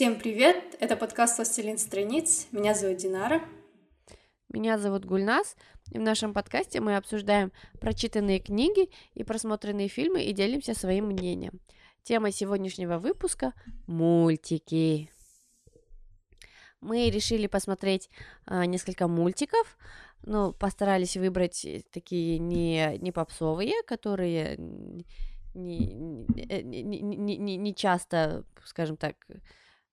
Всем привет! Это подкаст «Властелин страниц». Меня зовут Динара. Меня зовут Гульнас, и в нашем подкасте мы обсуждаем прочитанные книги и просмотренные фильмы и делимся своим мнением. Тема сегодняшнего выпуска – мультики. Мы решили посмотреть э, несколько мультиков, ну, постарались выбрать такие не, не попсовые, которые не, не, не, не, не часто, скажем так,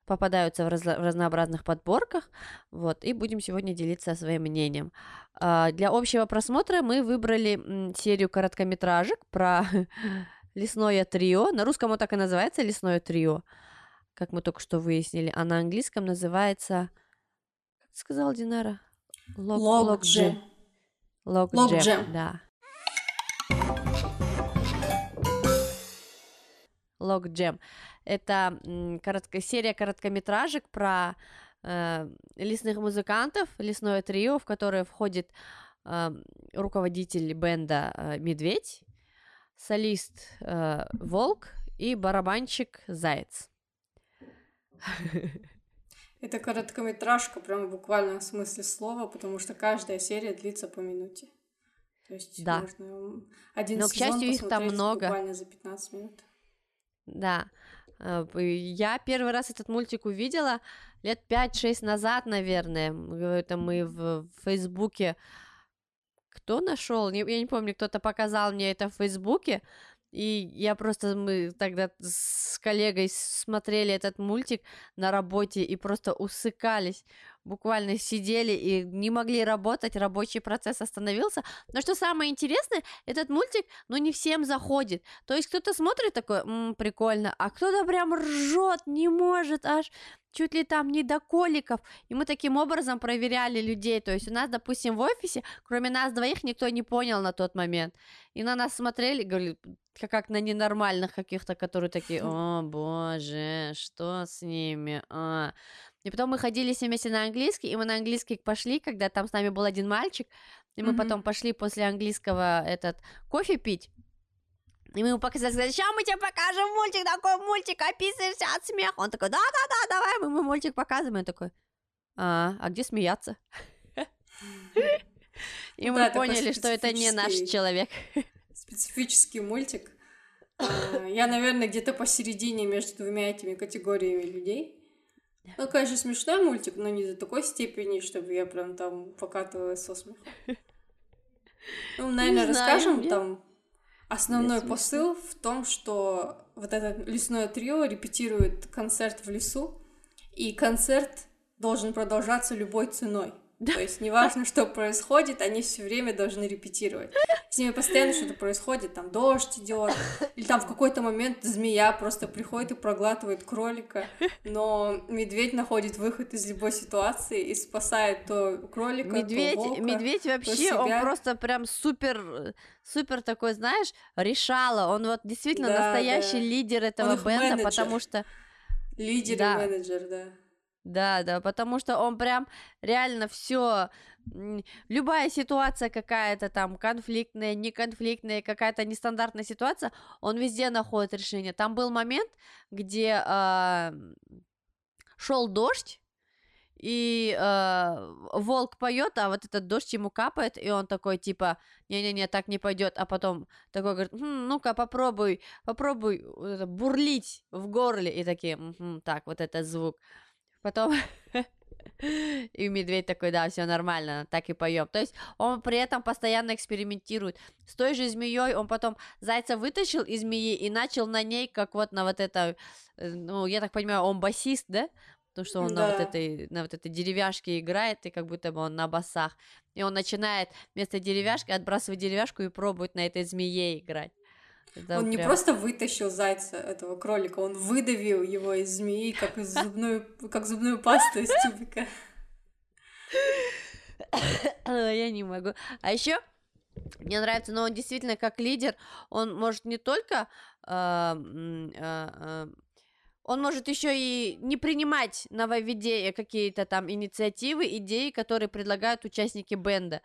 попадаются в, раз, в разнообразных подборках, вот, и будем сегодня делиться своим мнением. А, для общего просмотра мы выбрали серию короткометражек про лесное трио, на русском он так и называется, лесное трио, как мы только что выяснили, а на английском называется, как сказал Динара? Лог Джем, да. Лог Джем. Это коротко, серия короткометражек про э, лесных музыкантов, лесное трио, в которое входит э, руководитель бенда э, Медведь, солист э, Волк и барабанщик Заяц. Это короткометражка, прям в буквальном смысле слова, потому что каждая серия длится по минуте. То есть да. можно один Но, к счастью, их там много. буквально за 15 минут. Да. Э, я первый раз этот мультик увидела лет 5-6 назад, наверное. Это мы в Фейсбуке. Кто нашел? Я не помню, кто-то показал мне это в Фейсбуке. И я просто, мы тогда с коллегой смотрели этот мультик на работе и просто усыкались, буквально сидели и не могли работать, рабочий процесс остановился. Но что самое интересное, этот мультик, ну, не всем заходит. То есть кто-то смотрит такой, м-м, прикольно, а кто-то прям ржет, не может аж чуть ли там не до коликов. И мы таким образом проверяли людей. То есть у нас, допустим, в офисе, кроме нас двоих, никто не понял на тот момент. И на нас смотрели, говорили, как на ненормальных каких-то, которые такие, о боже, что с ними? А. И потом мы ходили все вместе на английский, и мы на английский пошли, когда там с нами был один мальчик, и мы mm-hmm. потом пошли после английского этот кофе пить. И мы ему показали, сказали, сейчас мы тебе покажем мультик, такой мультик, описываешься от смеха. Он такой, да-да-да, давай, мы ему мультик показываем. Он такой, а, а где смеяться? И мы поняли, что это не наш человек. Специфический мультик. А, я, наверное, где-то посередине между двумя этими категориями людей. Ну, конечно, смешной мультик, но не до такой степени, чтобы я прям там покатывалась со смехом. Ну, наверное, расскажем там Основной посыл в том, что вот это лесное трио репетирует концерт в лесу, и концерт должен продолжаться любой ценой. Да. То есть неважно, что происходит, они все время должны репетировать. С ними постоянно что-то происходит, там дождь идет, или там в какой-то момент змея просто приходит и проглатывает кролика, но медведь находит выход из любой ситуации и спасает то кролика, медведь, то волка, Медведь вообще, то он просто прям супер, супер такой, знаешь, решала, он вот действительно да, настоящий да. лидер этого он бенда, потому что... Лидер да. и менеджер, да. Да, да, потому что он прям реально все, любая ситуация какая-то там конфликтная, неконфликтная, какая-то нестандартная ситуация, он везде находит решение. Там был момент, где э, шел дождь, и э, волк поет, а вот этот дождь ему капает, и он такой типа, не-не-не, так не пойдет, а потом такой говорит, хм, ну-ка попробуй, попробуй бурлить в горле, и такие, м-м, так, вот этот звук. Потом и медведь такой, да, все нормально, так и поем. То есть он при этом постоянно экспериментирует. С той же змеей он потом зайца вытащил из змеи и начал на ней, как вот на вот это, э, ну, я так понимаю, он басист, да? Потому что он да. на, вот этой, на вот этой деревяшке играет, и как будто бы он на басах. И он начинает вместо деревяшки отбрасывать деревяшку и пробует на этой змее играть. Это он прям... не просто вытащил зайца, этого кролика, он выдавил его из змеи, как из зубную, как зубную пасту из тюбика. Я не могу. А еще мне нравится, но он действительно как лидер, он может не только э, э, э, он может еще и не принимать нововведения, какие-то там инициативы, идеи, которые предлагают участники бенда.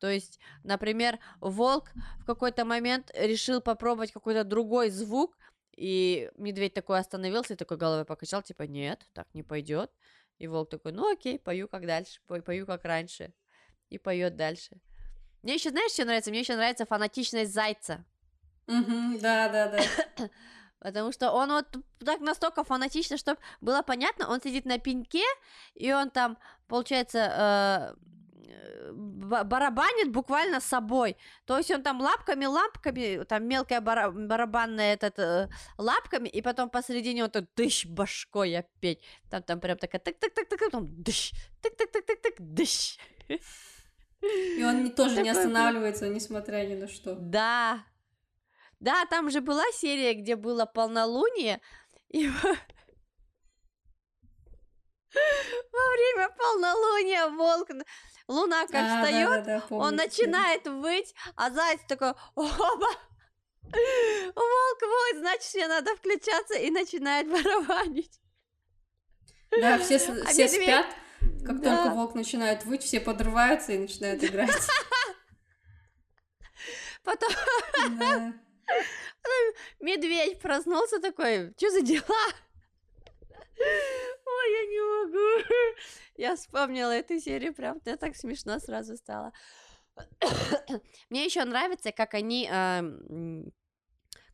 То есть, например, волк в какой-то момент решил попробовать какой-то другой звук, И медведь такой остановился и такой головой покачал, типа, нет, так не пойдет. И волк такой, ну окей, пою как дальше, пою как раньше. И поет дальше. Мне еще, знаешь, что нравится? Мне еще нравится фанатичность зайца. да, да, да. Потому что он вот так настолько фанатично, чтобы было понятно, он сидит на пеньке, и он там, получается, э, барабанит буквально собой. То есть он там лапками, лапками, там мелкая бара барабанная этот, э, лапками, и потом посередине он так дыщ башкой опять. Там, там прям такая так-так-так-так, там дыщ, так-так-так-так-так, дыщ. И он тоже не останавливается, несмотря ни на что. Да, да, там же была серия, где было полнолуние, и во время полнолуния волк, луна как а, встает, да, да, да, он начинает выть, а заяц такой, оба, волк воет, значит, мне надо включаться и начинает барабанить. Да, все, а все медведь... спят, как да. только волк начинает выть, все подрываются и начинают играть. Потом... Да. Медведь проснулся такой, что за дела? Ой, я не могу. Я вспомнила эту серию, прям мне так смешно сразу стало. Мне еще нравится, как они, э,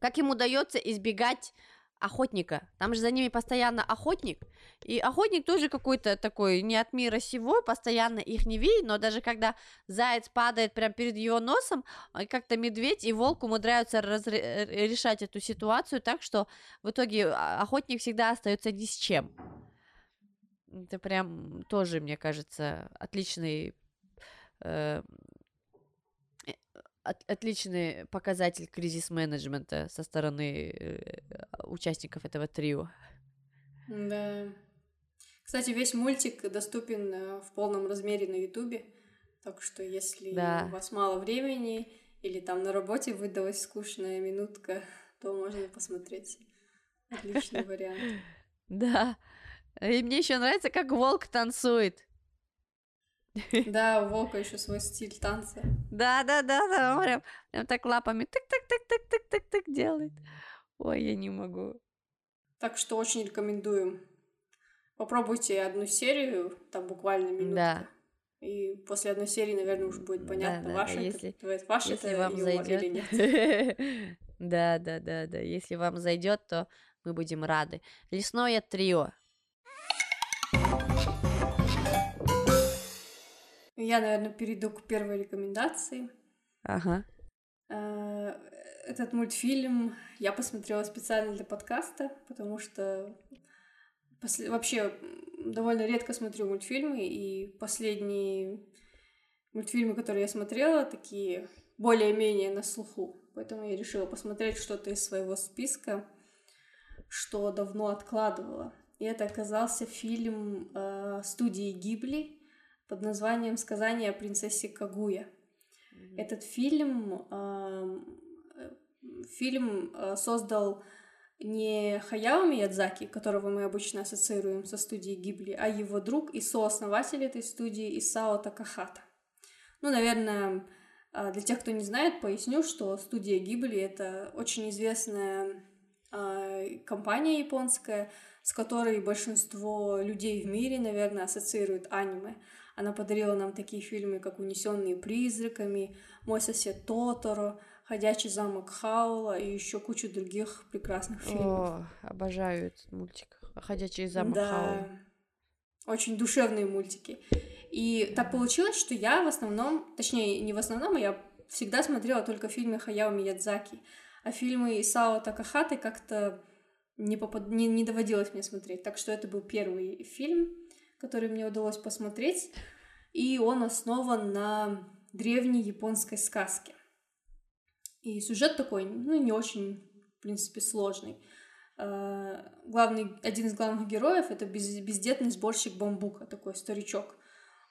как им удается избегать охотника. Там же за ними постоянно охотник. И охотник тоже какой-то такой не от мира сего, постоянно их не видит, но даже когда заяц падает прямо перед его носом, а, как-то медведь и волк умудряются разре- э, решать эту ситуацию так, что в итоге а, охотник всегда остается ни с чем. Это прям тоже, мне кажется, отличный э, от, отличный показатель кризис-менеджмента со стороны э, участников этого трио. Да. Кстати, весь мультик доступен э, в полном размере на Ютубе, так что если да. у вас мало времени или там на работе выдалась скучная минутка, то можно посмотреть. Отличный вариант. Да. И мне еще нравится, как волк танцует. Да, у волка еще свой стиль танца. Да, да, да, да, он прям, прям так лапами так-так-так-так-так-так делает. Ой, я не могу. Так что очень рекомендуем. Попробуйте одну серию, там буквально минутка. Да. И после одной серии, наверное, уже будет понятно, да, да, ваша, если, это, если это вам зайдет. или нет. да, да, да, да. Если вам зайдет, то мы будем рады. Лесное трио. Я, наверное, перейду к первой рекомендации. Ага. Этот мультфильм я посмотрела специально для подкаста, потому что после... вообще довольно редко смотрю мультфильмы, и последние мультфильмы, которые я смотрела, такие более-менее на слуху. Поэтому я решила посмотреть что-то из своего списка, что давно откладывала. И это оказался фильм э, студии Гибли под названием «Сказание о принцессе Кагуя». Mm-hmm. Этот фильм, э, фильм э, создал не Хаяо Миядзаки, которого мы обычно ассоциируем со студией Гибли, а его друг и сооснователь этой студии Исао Такахата. Ну, наверное, э, для тех, кто не знает, поясню, что студия Гибли — это очень известная э, компания японская, с которой большинство людей в мире, наверное, ассоциируют аниме. Она подарила нам такие фильмы, как «Унесенные призраками», «Мой сосед Тоторо», «Ходячий замок Хаула» и еще кучу других прекрасных фильмов. О, обожаю этот мультик «Ходячий замок да. Хаула». Очень душевные мультики. И так получилось, что я в основном, точнее, не в основном, а я всегда смотрела только фильмы Хаяо Миядзаки. А фильмы Исао Такахаты как-то не, попад... не, не доводилось мне смотреть. Так что это был первый фильм, который мне удалось посмотреть, и он основан на древней японской сказке. И сюжет такой, ну, не очень, в принципе, сложный. А, главный, один из главных героев — это без, бездетный сборщик бамбука, такой старичок.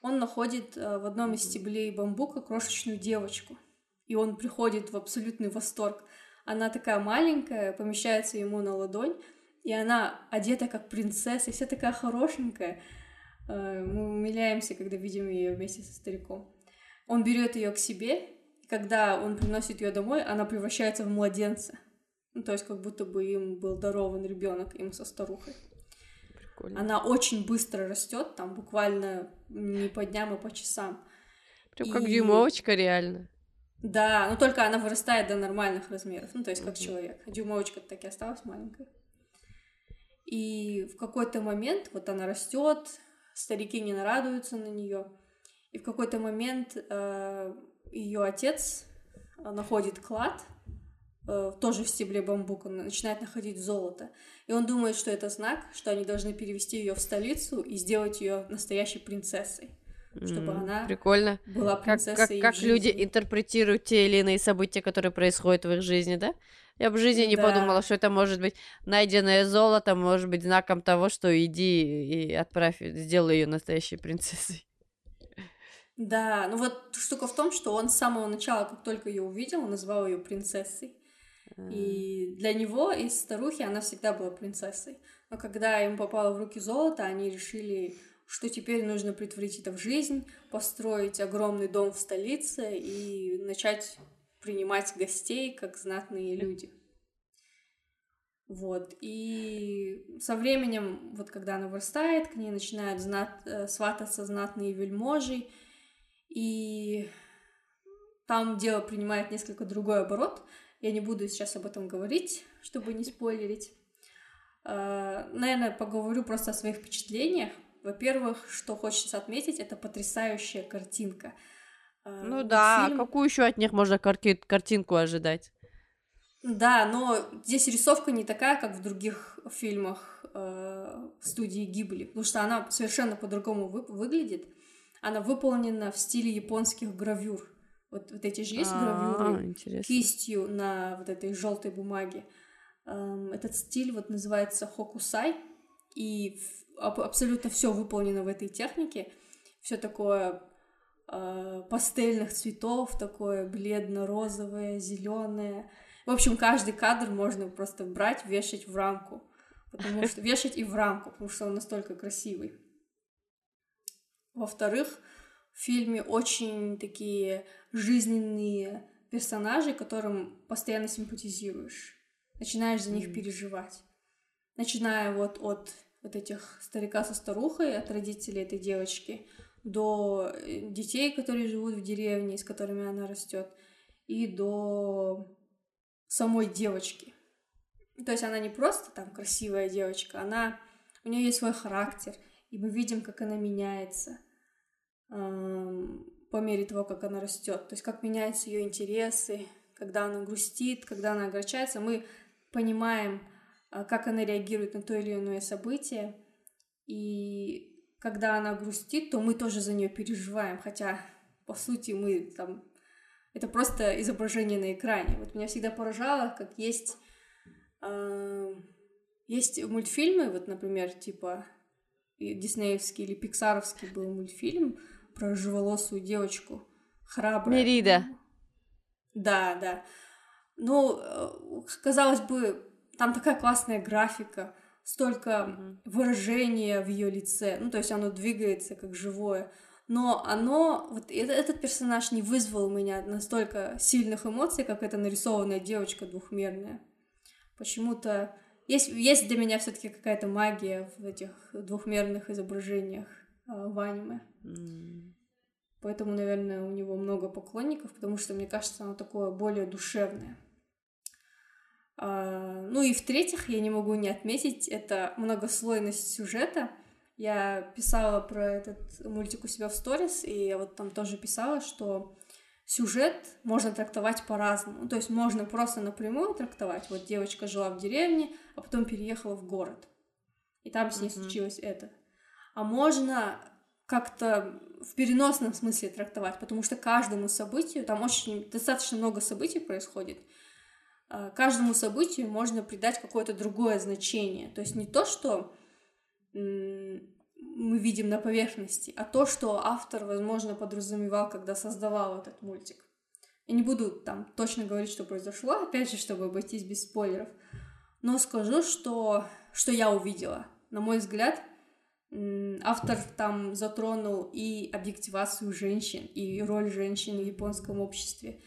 Он находит а, в одном из стеблей бамбука крошечную девочку, и он приходит в абсолютный восторг. Она такая маленькая, помещается ему на ладонь, и она одета как принцесса, и вся такая хорошенькая. Э, мы умиляемся, когда видим ее вместе со стариком. Он берет ее к себе, и когда он приносит ее домой, она превращается в младенца. Ну, то есть как будто бы им был дарован ребенок им со старухой. Прикольно. Она очень быстро растет, там буквально не по дням, а по часам. Прям как и- дюймовочка реально. Да, но только она вырастает до нормальных размеров, ну, то есть как Мгм. человек. А дюймовочка так и осталась маленькой. И в какой-то момент вот она растет, старики не нарадуются на нее. И в какой-то момент ее отец э, находит клад, э, тоже в стебле бамбука, начинает находить золото. И он думает, что это знак, что они должны перевести ее в столицу и сделать ее настоящей принцессой, чтобы М, она Прикольно. была Как, принцессой. как, в как люди интерпретируют те или иные события, которые происходят в их жизни, да? Я бы в жизни не Да. подумала, что это может быть найденное золото, может быть знаком того, что иди и отправь, сделай ее настоящей принцессой. Да, ну вот штука в том, что он с самого начала, как только ее увидел, он назвал ее принцессой. И для него из старухи она всегда была принцессой. Но когда им попало в руки золото, они решили, что теперь нужно притворить это в жизнь, построить огромный дом в столице и начать принимать гостей как знатные люди. Вот. И со временем, вот когда она вырастает, к ней начинают знат... э, свататься знатные вельможи, и там дело принимает несколько другой оборот. Я не буду сейчас об этом говорить, чтобы не спойлерить. Э, Наверное, поговорю просто о своих впечатлениях. Во-первых, что хочется отметить, это потрясающая картинка. Э, Ну да, мультфильм- какую еще от них можно карки- картинку ожидать? Да, но здесь рисовка не такая, как в других фильмах э, студии Гибли, потому что она совершенно по-другому вы- выглядит. Она выполнена в стиле японских гравюр. Вот, вот эти же есть А, гравюры интересно. кистью на вот этой желтой бумаге. Эм, Этот стиль вот называется хокусай, и абсолютно все выполнено в этой технике. Все такое э, пастельных цветов, такое бледно-розовое, зеленое. В общем, каждый кадр можно просто брать, вешать в рамку. Потому что вешать и в рамку, потому что он настолько красивый. Во-вторых, в фильме очень такие жизненные персонажи, которым постоянно симпатизируешь. Начинаешь за них Мгм. переживать. Начиная вот от вот этих старика со старухой, от родителей этой девочки, до э, детей, которые живут в деревне, с которыми она растет, и до самой девочки. То есть она не просто там красивая девочка, она у нее есть свой характер, и мы видим, как она меняется по мере того, как она растет. То есть как меняются ее интересы, когда она грустит, когда она огорчается, мы понимаем, а, как она реагирует на то или иное событие. И когда она грустит, то мы тоже за нее переживаем, хотя по сути мы там это просто изображение на экране. Вот меня всегда поражало, как есть э, есть мультфильмы, вот, например, типа диснеевский или пиксаровский был мультфильм про живолосую девочку, храбрая. Мерида. Да, да. Ну, э, казалось бы, там такая классная графика, столько Мгм. выражения в ее лице, ну, то есть оно двигается как живое, но оно, вот этот персонаж не вызвал у меня настолько сильных эмоций, как эта нарисованная девочка двухмерная. Почему-то есть, есть для меня все-таки какая-то магия в этих двухмерных изображениях в аниме. М. Поэтому, наверное, у него много поклонников, потому что, мне кажется, оно такое более душевное. А, ну и в-третьих, я не могу не отметить, это многослойность сюжета. Я писала про этот мультик у себя в сторис, и я вот там тоже писала, что сюжет можно трактовать по-разному. Ну, То есть можно просто напрямую трактовать. Вот девочка жила в деревне, а потом переехала в город. И там с ней Мгм. случилось это. А можно как-то в переносном смысле трактовать, потому что каждому событию, там очень достаточно много событий происходит, а, каждому событию можно придать какое-то другое значение. То есть не то, что мы видим на поверхности, а то, что автор, возможно, подразумевал, когда создавал этот мультик. Я не буду там точно говорить, что произошло, опять же, чтобы обойтись без спойлеров, но скажу, что, что я увидела. На мой взгляд, автор там затронул и объективацию женщин, и роль женщин в японском обществе,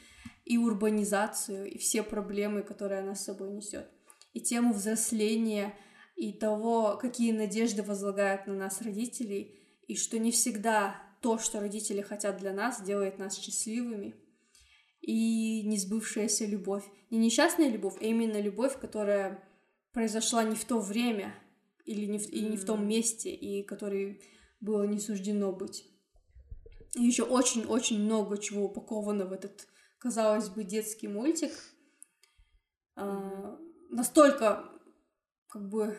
и урбанизацию, и все проблемы, которые она с собой несет, и тему взросления, и того, какие надежды возлагают на нас родители, и что не всегда то, что родители хотят для нас, делает нас счастливыми, и несбывшаяся любовь. Не несчастная любовь, а именно любовь, которая произошла не в то время или не в, и не в том месте, и которой было не суждено быть. И еще очень-очень много чего упаковано в этот казалось бы, детский мультик. А, настолько, как бы,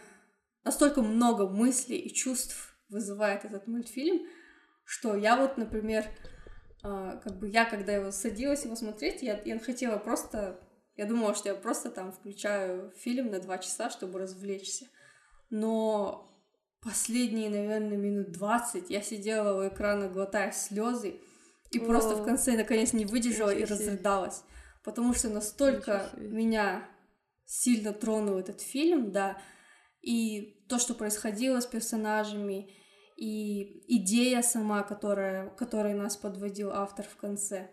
настолько много мыслей и чувств вызывает этот мультфильм, что я вот, например, а, как бы я, когда его садилась его смотреть, я, я хотела просто, я думала, что я просто там включаю фильм на два часа, чтобы развлечься. Но последние, наверное, минут двадцать я сидела у экрана, глотая слезы, и О. просто в конце наконец не выдержала и разрыдалась. Потому что настолько меня сильно тронул этот фильм, да, и то, что происходило с персонажами, и идея сама, которая, которой нас подводил автор в конце.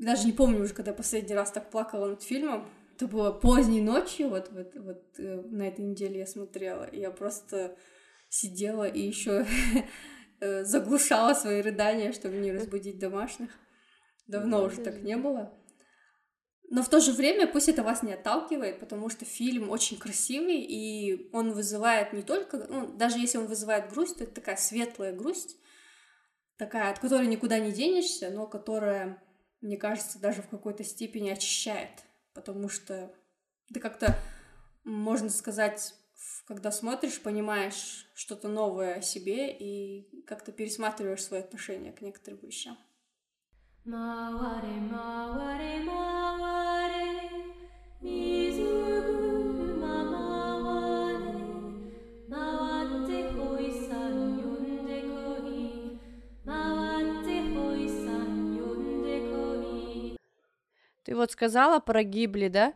Даже не помню уже, когда последний раз так плакала над фильмом. Это было поздней ночью, вот, вот, вот э, на этой неделе я смотрела, и я просто сидела и еще Э, заглушала свои рыдания, чтобы не разбудить домашних. Давно уже так не было. Но в то же время пусть это вас не отталкивает, потому что фильм очень красивый, и он вызывает не только... Ну, даже если он вызывает грусть, то это такая светлая грусть, такая, от которой никуда не денешься, но которая, мне кажется, даже в какой-то степени очищает, потому что это как-то, можно сказать, когда смотришь, понимаешь что-то новое о себе и как-то пересматриваешь свое отношение к некоторым вещам. Ты вот сказала про Гибли, да?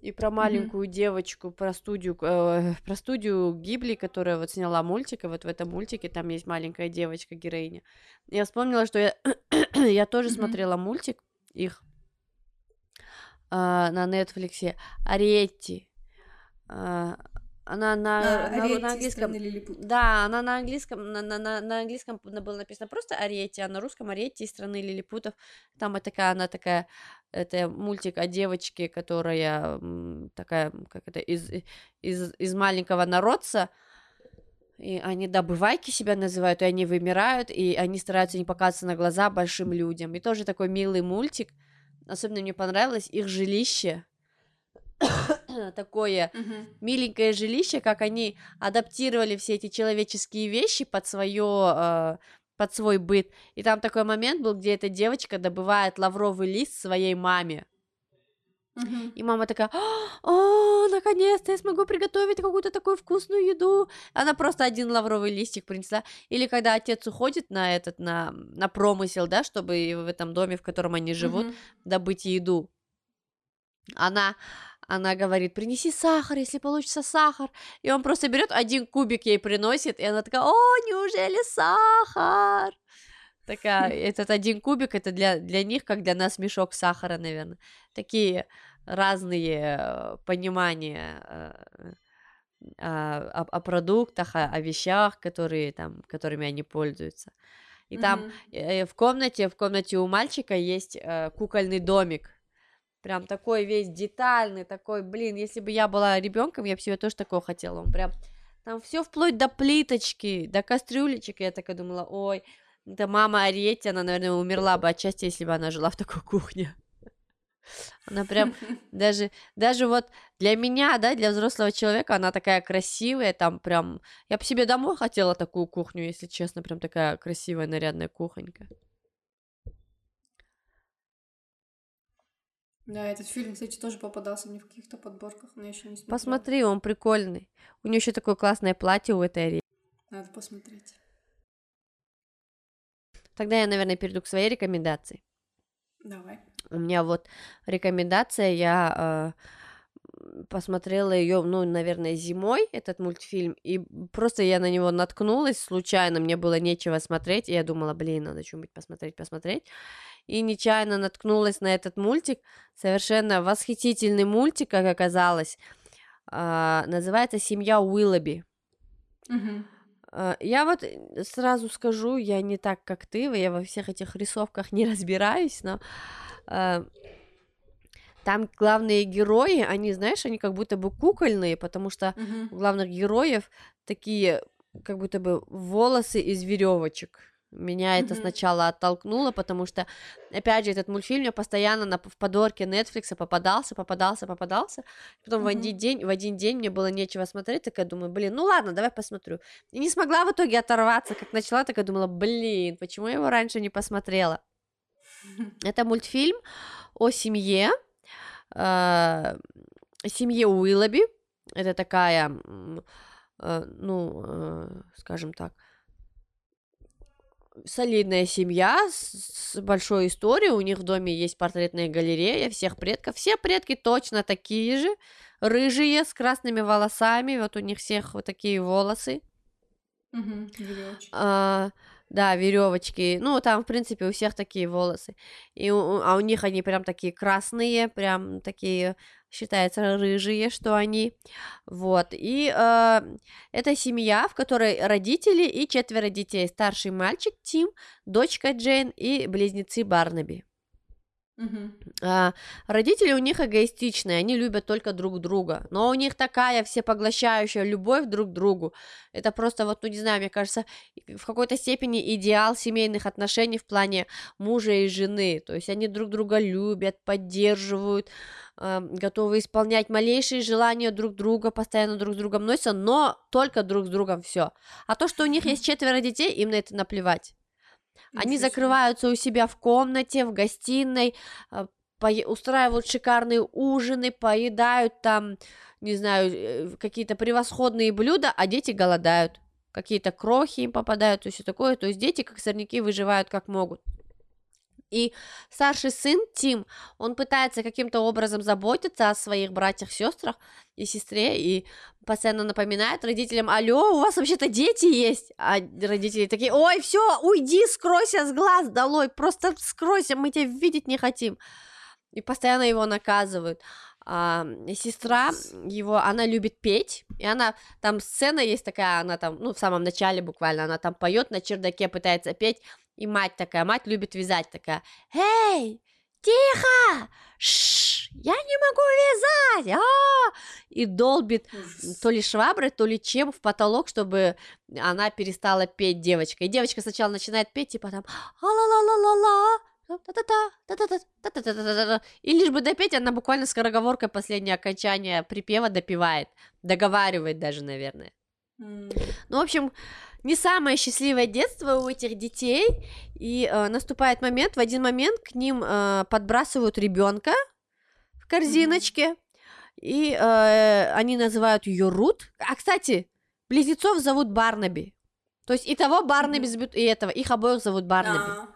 И про маленькую mm-hmm. девочку, про студию, э, про студию Гибли, которая вот сняла мультик, и вот в этом мультике там есть маленькая девочка героиня. Я вспомнила, что я, я тоже mm-hmm. смотрела мультик их э, на Нетфликсе Ариетти. Э, она на, а, на, на английском. Да, она на английском, на, на, на, на английском было написано просто Ариетти, а на русском Ариетти из страны лилипутов. Там такая, она такая, это мультик о девочке, которая такая, как это, из, из, из маленького народца, и они добывайки себя называют, и они вымирают, и они стараются не показываться на глаза большим людям. И тоже такой милый мультик. Особенно мне понравилось их жилище, такое uh-huh. миленькое жилище, как они адаптировали все эти человеческие вещи под свое э, под свой быт. И там такой момент был, где эта девочка добывает лавровый лист своей маме. Uh-huh. И мама такая, о, наконец-то я смогу приготовить какую-то такую вкусную еду. Она просто один лавровый листик принесла. Или когда отец уходит на этот, на, на промысел, да, чтобы в этом доме, в котором они живут, uh-huh. добыть еду. Она она говорит, принеси сахар, если получится сахар. И он просто берет один кубик ей приносит, и она такая, о, неужели сахар? Такая, этот один кубик, это для, для них, как для нас мешок сахара, наверное. Такие разные э, понимания э, о, о продуктах, о, о вещах, которые там, которыми они пользуются. И mm-hmm. там э, в комнате, в комнате у мальчика есть кукольный домик, Прям такой весь детальный, такой, блин, если бы я была ребенком, я бы себе тоже такого хотела. Он прям там все вплоть до плиточки, до кастрюлечек. Я такая думала, ой, это мама Ариетти, она, наверное, умерла бы отчасти, если бы она жила в такой кухне. Она прям даже, даже вот для меня, да, для взрослого человека, она такая красивая, там прям... Я бы себе домой хотела такую кухню, если честно, прям такая красивая, нарядная кухонька. Да, этот фильм, кстати, тоже попадался мне в каких-то подборках, но я еще не смотрела. Посмотри, он прикольный. У нее еще такое классное платье у этой Ари. Надо посмотреть. Тогда я, наверное, перейду к своей рекомендации. Давай. У меня вот рекомендация, я э, посмотрела ее, ну, наверное, зимой, этот мультфильм, и просто я на него наткнулась случайно, мне было нечего смотреть, и я думала, блин, надо что-нибудь посмотреть, посмотреть. И нечаянно наткнулась на этот мультик, совершенно восхитительный мультик, как оказалось, а, называется «Семья Уиллоби». А, Я вот э, сразу скажу, я не так, как ты, я во всех этих рисовках не разбираюсь, но а, там главные герои, они, знаешь, они как будто бы кукольные, потому что Мгм. у главных героев такие как будто бы волосы из веревочек. Меня это Мгм. сначала оттолкнуло, потому что, опять же, этот мультфильм мне постоянно на, в подорке Netflix попадался, попадался, попадался. Потом в Мгм. один день, в один день мне было нечего смотреть, так я думаю, блин, ну ладно, давай посмотрю. И не смогла в итоге оторваться, как начала, так я думала, блин, почему я его раньше не посмотрела? Это мультфильм о семье, э, семье Уиллоби. Это такая, э, ну, э, скажем так, солидная семья с, с большой историей. У них в доме есть портретная галерея всех предков. Все предки точно такие же, рыжие, с красными волосами. Вот у них всех вот такие волосы. Мгм. Верёвочки. А, да, веревочки. Ну, там, в принципе, у всех такие волосы. И у- а у них они прям такие красные, прям такие, считается, рыжие, что они. Вот. И э, это семья, в которой родители и четверо детей. Старший мальчик Тим, дочка Джейн и близнецы Барнаби. А, родители у них эгоистичные, они любят только друг друга, но у них такая всепоглощающая любовь друг к другу. Это просто вот, ну не знаю, мне кажется, в какой-то степени идеал семейных отношений в плане мужа и жены. То есть они друг друга любят, поддерживают, а, готовы исполнять малейшие желания друг друга, постоянно друг с другом носятся, но только друг с другом все. А то, что у них есть четверо детей, им на это наплевать. Они закрываются у себя в комнате, в гостиной, а, устраивают шикарные ужины, поедают там, не знаю, э, какие-то превосходные блюда, а дети голодают. Какие-то крохи им попадают и все такое. То есть дети, как сорняки, выживают как могут. И старший сын Тим, он пытается каким-то образом заботиться о своих братьях, сестрах и сестре, и постоянно напоминает родителям, алло, у вас вообще-то дети есть, а родители такие, ой, все, уйди, скройся с глаз долой, просто скройся, мы тебя видеть не хотим. И постоянно его наказывают. А, сестра его, она любит петь, и она, там сцена есть такая, она там, ну, в самом начале буквально, она там поет на чердаке, пытается петь, и мать такая, мать любит вязать такая, эй, тихо, Шш, я не могу вязать, а и долбит то ли шваброй, то ли чем в потолок, чтобы она перестала петь девочка. И девочка сначала начинает петь, типа там а-ла-ла-ла-ла-ла. И лишь бы допеть, она буквально скороговоркой последнее окончание припева допевает, договаривает даже, наверное. Ну, в общем, не самое счастливое детство у этих детей, и э, наступает момент, в один момент к ним э, подбрасывают ребенка в корзиночке, и э, они называют ее Рут. А, кстати, близнецов зовут Барнаби. То есть и того Барнаби зовут, и этого, их обоих зовут Барнаби. А,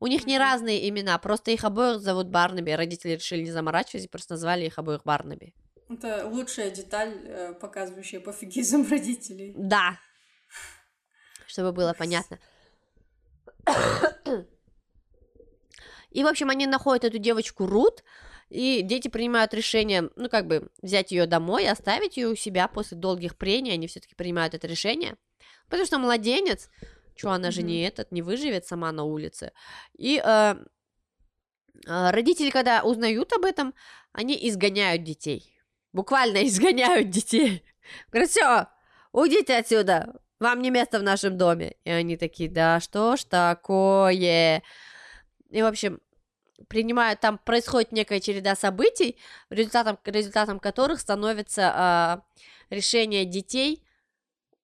У них не Мгм. разные имена, просто их обоих зовут Барнаби. Родители решили не заморачиваться и просто назвали их обоих Барнаби. Это лучшая деталь, э, показывающая пофигизм родителей. Да. Чтобы было понятно. И, в общем, они находят эту девочку Рут, и дети принимают решение, ну, как бы, взять ее домой, оставить ее у себя после долгих прений, они все-таки принимают это решение, потому что младенец, что она же не этот, не выживет сама на улице. И э, э, родители, когда узнают об этом, они изгоняют детей, буквально изгоняют детей. Говорят, все, уйдите отсюда, вам не место в нашем доме. И они такие, да что ж такое? И, в общем, принимают, там происходит некая череда событий, результатом, результатом которых становится а, решение детей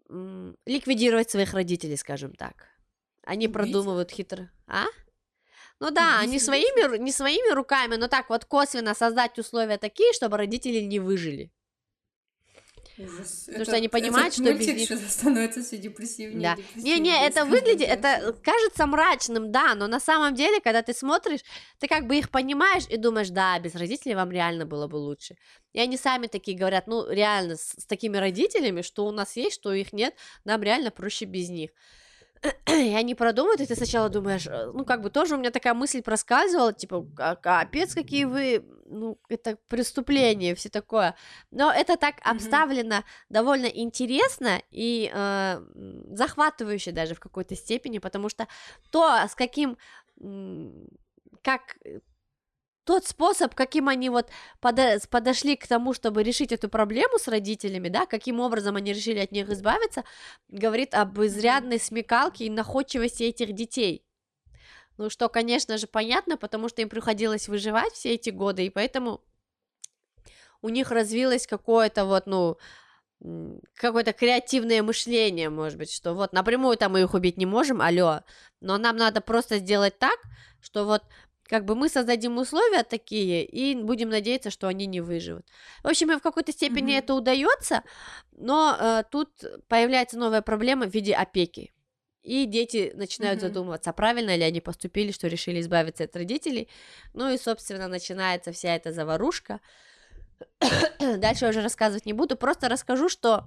м, ликвидировать своих родителей, скажем так. Они Убить? продумывают хитро... А? Ну да, Убить не своими, не своими руками, но так вот косвенно создать условия такие, чтобы родители не выжили. Ужас. Потому что они понимают, что без мультик них- что-то становится все депрессивнее. Да. депрессивнее Не-не, с это выглядит, это кажется мрачным, да, но на самом деле, когда ты смотришь, ты как бы их понимаешь и думаешь, да, без родителей вам реально было бы лучше. И они сами такие говорят, ну, реально, с, с такими родителями, что у нас есть, что их нет, нам реально проще без них. И они продумают, и ты сначала думаешь, э, ну, как бы тоже у меня такая мысль проскальзывала, типа, капец, какие вы, ну, это преступление, все такое. Но это так обставлено mm-hmm. довольно интересно и э, захватывающе даже в какой-то степени, потому что то, с каким, как тот способ, каким они вот подо подошли к тому, чтобы решить эту проблему с родителями, да, каким образом они решили от них избавиться, говорит об изрядной смекалке и находчивости этих детей. Ну, что, конечно же, понятно, потому что им приходилось выживать все эти годы, и поэтому у них развилось какое-то вот, ну, какое-то креативное мышление, может быть, что вот напрямую там мы их убить не можем, алло, но нам надо просто сделать так, что вот как бы мы создадим условия такие и будем надеяться, что они не выживут. В общем, в какой-то степени mm-hmm. это удается, но э, тут появляется новая проблема в виде опеки. И дети начинают mm-hmm. задумываться, правильно ли они поступили, что решили избавиться от родителей. Ну и, собственно, начинается вся эта заварушка. Дальше я уже рассказывать не буду, просто расскажу, что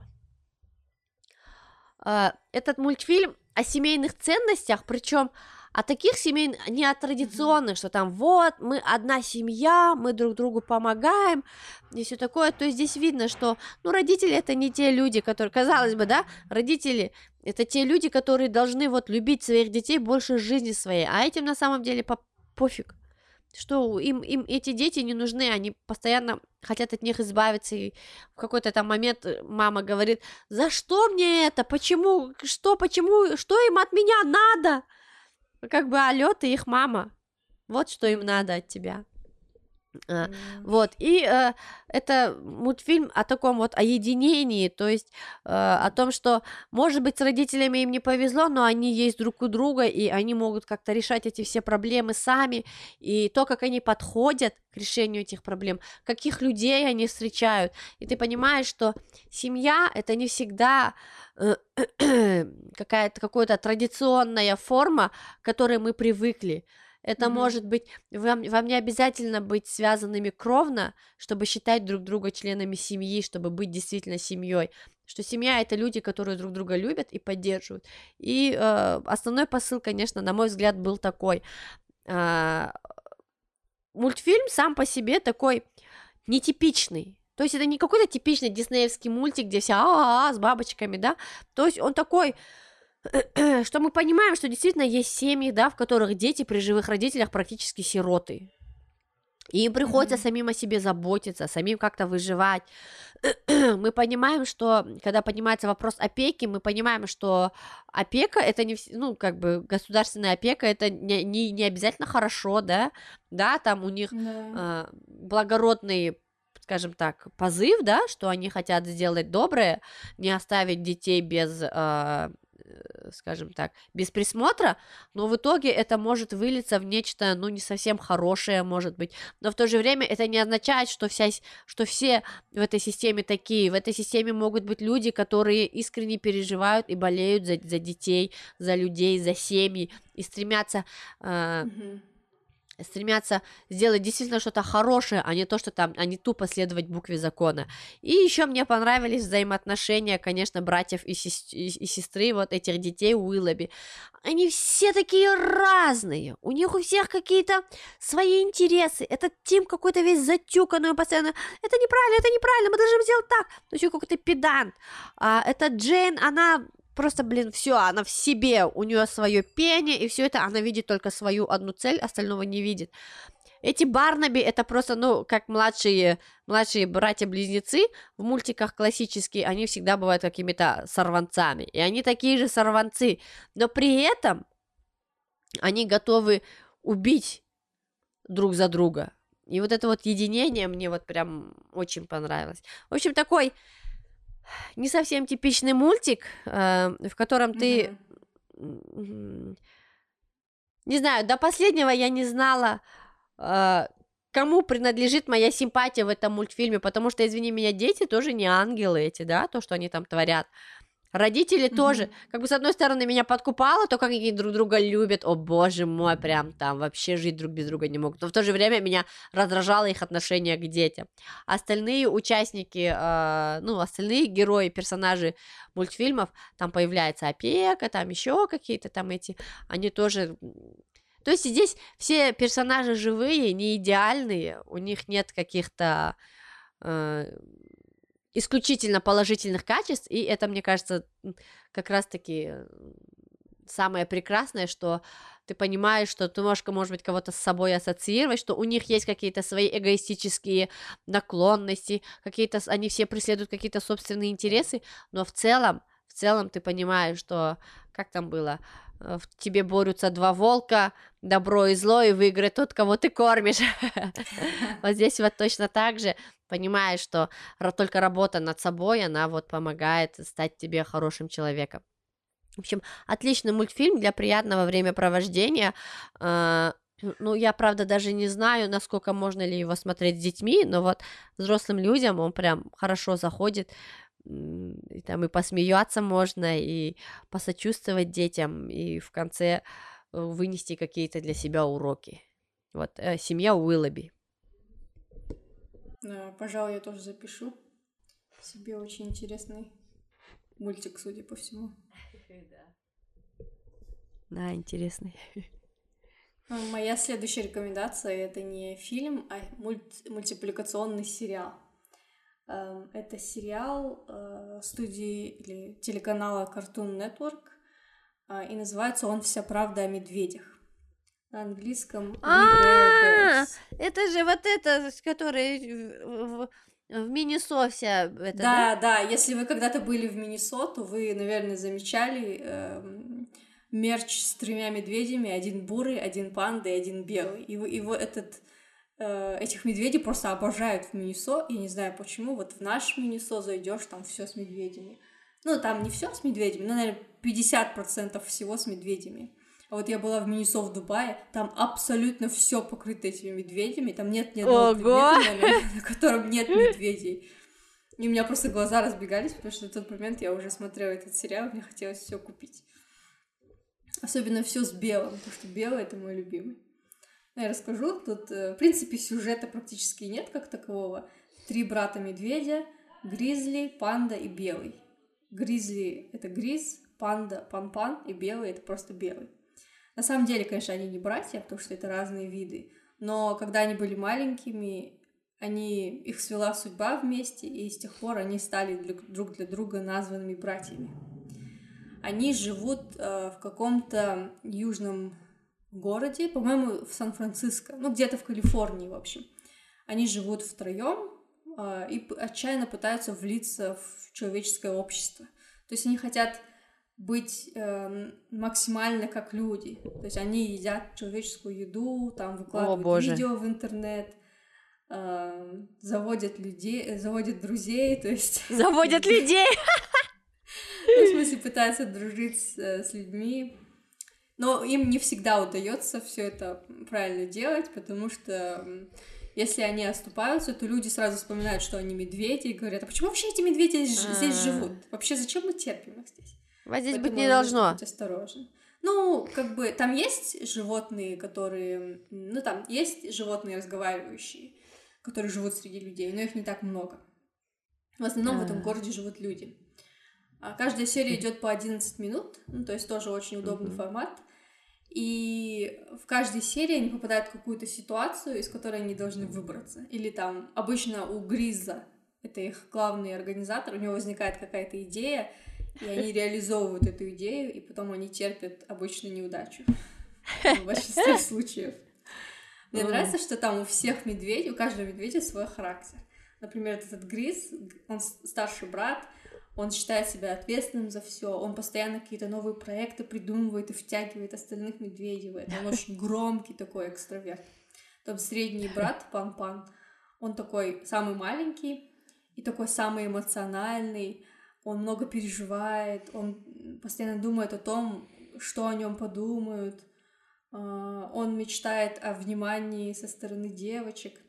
э, этот мультфильм о семейных ценностях, причем а таких семей не от традиционных, что там вот мы одна семья, мы друг другу помогаем и все такое. То есть здесь видно, что ну родители это не те люди, которые, казалось бы, да, родители это те люди, которые должны вот любить своих детей больше жизни своей, а этим на самом деле по пофиг что им, им эти дети не нужны, они постоянно хотят от них избавиться, и в какой-то там момент э, мама говорит, за что мне это, почему, что, почему, что им от меня надо, как бы, алё, ты их мама. Вот что им надо от тебя. Mm. Вот, и э, это мультфильм о таком вот о единении, то есть э, о том, что, может быть, с родителями им не повезло, но они есть друг у друга, и они могут как-то решать эти все проблемы сами, и то, как они подходят к решению этих проблем, каких людей они встречают, и ты понимаешь, что семья это не всегда э, какая-то какая-то традиционная форма, к которой мы привыкли, это mm-hmm. может быть, вам, вам не обязательно быть связанными кровно, чтобы считать друг друга членами семьи, чтобы быть действительно семьей. Что семья это люди, которые друг друга любят и поддерживают. И э, основной посыл, конечно, на мой взгляд, был такой. Э, мультфильм сам по себе такой нетипичный. То есть это не какой-то типичный диснеевский мультик, где а, -а, -а с бабочками, да. То есть он такой что мы понимаем, что действительно есть семьи, да, в которых дети при живых родителях практически сироты. И им приходится mm-hmm. самим о себе заботиться, самим как-то выживать. мы понимаем, что когда поднимается вопрос опеки, мы понимаем, что опека это не, ну, как бы государственная опека это не, не, не обязательно хорошо, да, да, там у них yeah. э, благородный скажем так, позыв, да, что они хотят сделать доброе, не оставить детей без Э, скажем так, без присмотра, но в итоге это может вылиться в нечто, ну, не совсем хорошее, может быть, но в то же время это не означает, что, вся, что все в этой системе такие, в этой системе могут быть люди, которые искренне переживают и болеют за, за детей, за людей, за семьи и стремятся... Э, mm-hmm стремятся сделать действительно что-то хорошее, а не то, что там, а не тупо следовать букве закона. И еще мне понравились взаимоотношения, конечно, братьев и, сес- и сестры вот этих детей Уиллоби. Они все такие разные, у них у всех какие-то свои интересы. Этот Тим какой-то весь затюканный постоянно. Это неправильно, это неправильно, мы должны сделать так. То есть какой-то педант. А эта Джейн, она просто, блин, все, она в себе, у нее свое пение, и все это она видит только свою одну цель, остального не видит. Эти Барнаби это просто, ну, как младшие, младшие братья-близнецы в мультиках классические, они всегда бывают какими-то сорванцами, и они такие же сорванцы, но при этом они готовы убить друг за друга. И вот это вот единение мне вот прям очень понравилось. В общем, такой не совсем типичный мультик, э, в котором ты... Mm-hmm. Не знаю, до последнего я не знала, э, кому принадлежит моя симпатия в этом мультфильме, потому что, извини меня, дети тоже не ангелы эти, да, то, что они там творят. Родители mm-hmm. тоже, как бы с одной стороны меня подкупало, то как они друг друга любят, о боже мой, прям там вообще жить друг без друга не могут. Но в то же время меня раздражало их отношение к детям. Остальные участники, э, ну остальные герои, персонажи мультфильмов, там появляется опека, там еще какие-то там эти, они тоже то есть здесь все персонажи живые, не идеальные, у них нет каких-то э, исключительно положительных качеств, и это, мне кажется, как раз-таки самое прекрасное, что ты понимаешь, что ты можешь, может быть, кого-то с собой ассоциировать, что у них есть какие-то свои эгоистические наклонности, какие-то, они все преследуют какие-то собственные интересы, но в целом, в целом ты понимаешь, что, как там было, в тебе борются два волка, добро и зло, и выиграет тот, кого ты кормишь. Вот здесь вот точно так же понимаешь, что только работа над собой, она вот помогает стать тебе хорошим человеком. В общем, отличный мультфильм для приятного времяпровождения. Э, ну, я, правда, даже не знаю, насколько можно ли его смотреть с детьми, но вот взрослым людям он прям хорошо заходит и там и посмеяться можно, и посочувствовать детям, и в конце э, вынести какие-то для себя уроки. Вот, э, семья Уиллоби. Да, пожалуй, я тоже запишу. Себе очень интересный мультик, судя по всему. Да, интересный. Ну, моя следующая рекомендация это не фильм, а мульти- мультипликационный сериал. Эм, это сериал э, студии или телеканала Cartoon Network, э, и называется он «Вся правда о медведях». На английском а Это же вот это, который в Миннесоте. Да, да, если вы когда-то были в Миннесоту, вы, наверное, замечали эм, мерч с тремя медведями, один бурый, один панда и один белый. И, вот этот Э, этих медведей просто обожают в Минисо, я не знаю почему, вот в наш Минисо зайдешь, там все с медведями. Ну, там не все с медведями, но, наверное, 50% всего с медведями. А вот я была в Минисо в Дубае, там абсолютно все покрыто этими медведями, там нет ни одного предмета, на котором нет медведей. И у меня просто глаза разбегались, потому что в тот момент я уже смотрела этот сериал, мне хотелось все купить. Особенно все с белым, потому что белый это мой любимый. Я расскажу. Тут, э, в принципе, сюжета практически нет как такового. Три брата-медведя, Гризли, Панда и Белый. Гризли — это Гриз, Панда — Пан-Пан, и Белый — это просто Белый. На самом деле, конечно, они не братья, потому что это разные виды. Но когда они были маленькими, они, их свела судьба вместе, и с тех пор они стали друг для друга названными братьями. Они живут э, в каком-то южном городе, по-моему, в Сан-Франциско, ну где-то в Калифорнии, в общем. Они живут втроем э, и отчаянно пытаются влиться в человеческое общество. То есть они хотят быть э, максимально как люди. То есть они едят человеческую еду, там выкладывают О, видео в интернет, э, заводят людей, заводят друзей, то есть... Заводят людей! Ну, в смысле, пытаются дружить с, с людьми, но им не всегда удается все это правильно делать, потому что если они оступаются, то люди сразу вспоминают, что они медведи, и говорят, а почему вообще эти медведи здесь а. живут? Вообще зачем мы терпим их здесь? Вас здесь быть не должно. Быть осторожен. Ну, как бы там есть животные, которые... Ну, там есть животные разговаривающие, которые живут среди людей, но их не так много. В основном в этом а. городе живут люди. А каждая серия идет по 11 минут, ну, то есть тоже очень удобный формат. И в каждой серии они попадают в какую-то ситуацию, из которой они должны выбраться. Или там обычно у Гриза, это их главный организатор, у него возникает какая-то идея, и они реализовывают эту идею, и потом они терпят обычную неудачу. В большинстве случаев. Мне нравится, что там у всех медведей, у каждого медведя свой характер. Например, этот Гриз, он старший брат, он считает себя ответственным за все, он постоянно какие-то новые проекты придумывает и втягивает остальных медведей в это. Он очень громкий такой экстраверт. Там средний брат Пан-Пан, он такой самый маленький и такой самый эмоциональный, он много переживает, он постоянно думает о том, что о нем подумают, а, он мечтает о внимании со стороны девочек.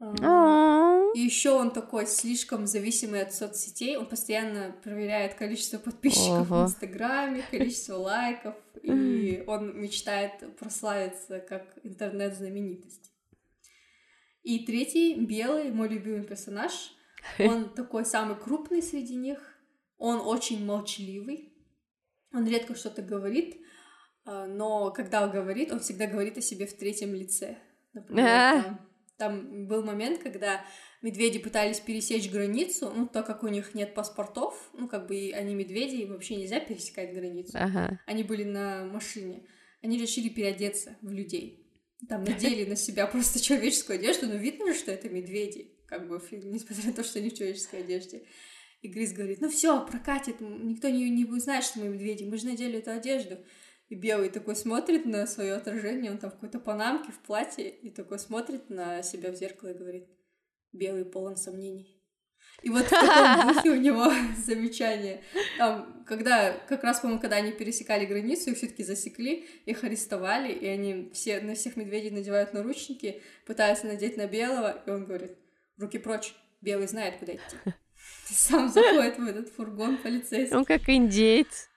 А, и еще он такой слишком зависимый от соцсетей. Он постоянно проверяет количество подписчиков Ого. в Инстаграме, количество лайков. И он мечтает прославиться как интернет-знаменитость. И третий, белый, мой любимый персонаж. Он такой самый крупный среди них. Он очень молчаливый. Он редко что-то говорит, а, но когда он говорит, он всегда говорит о себе в третьем лице. Например, А. там, там был момент, когда медведи пытались пересечь границу, ну, так как у них нет паспортов, ну, как бы они медведи, им вообще нельзя пересекать границу. Ага. Они были на машине. Они решили переодеться в людей. Там надели на себя просто человеческую одежду, но видно же, что это медведи, как бы, несмотря на то, что они в человеческой одежде. И Грис говорит, ну все, прокатит, никто не, не будет знать, что мы медведи, мы же надели эту одежду. И Белый такой смотрит на свое отражение, он там в какой-то панамке, в платье, и такой смотрит на себя в зеркало и говорит, Белый полон сомнений. И вот в таком духе у него замечание. Там, когда, как раз, по-моему, когда они пересекали границу, их все-таки засекли, их арестовали, и они все, на всех медведей надевают наручники, пытаются надеть на белого, и он говорит, руки прочь, белый знает, куда идти. Сам заходит в этот фургон полицейский. Он как индейец.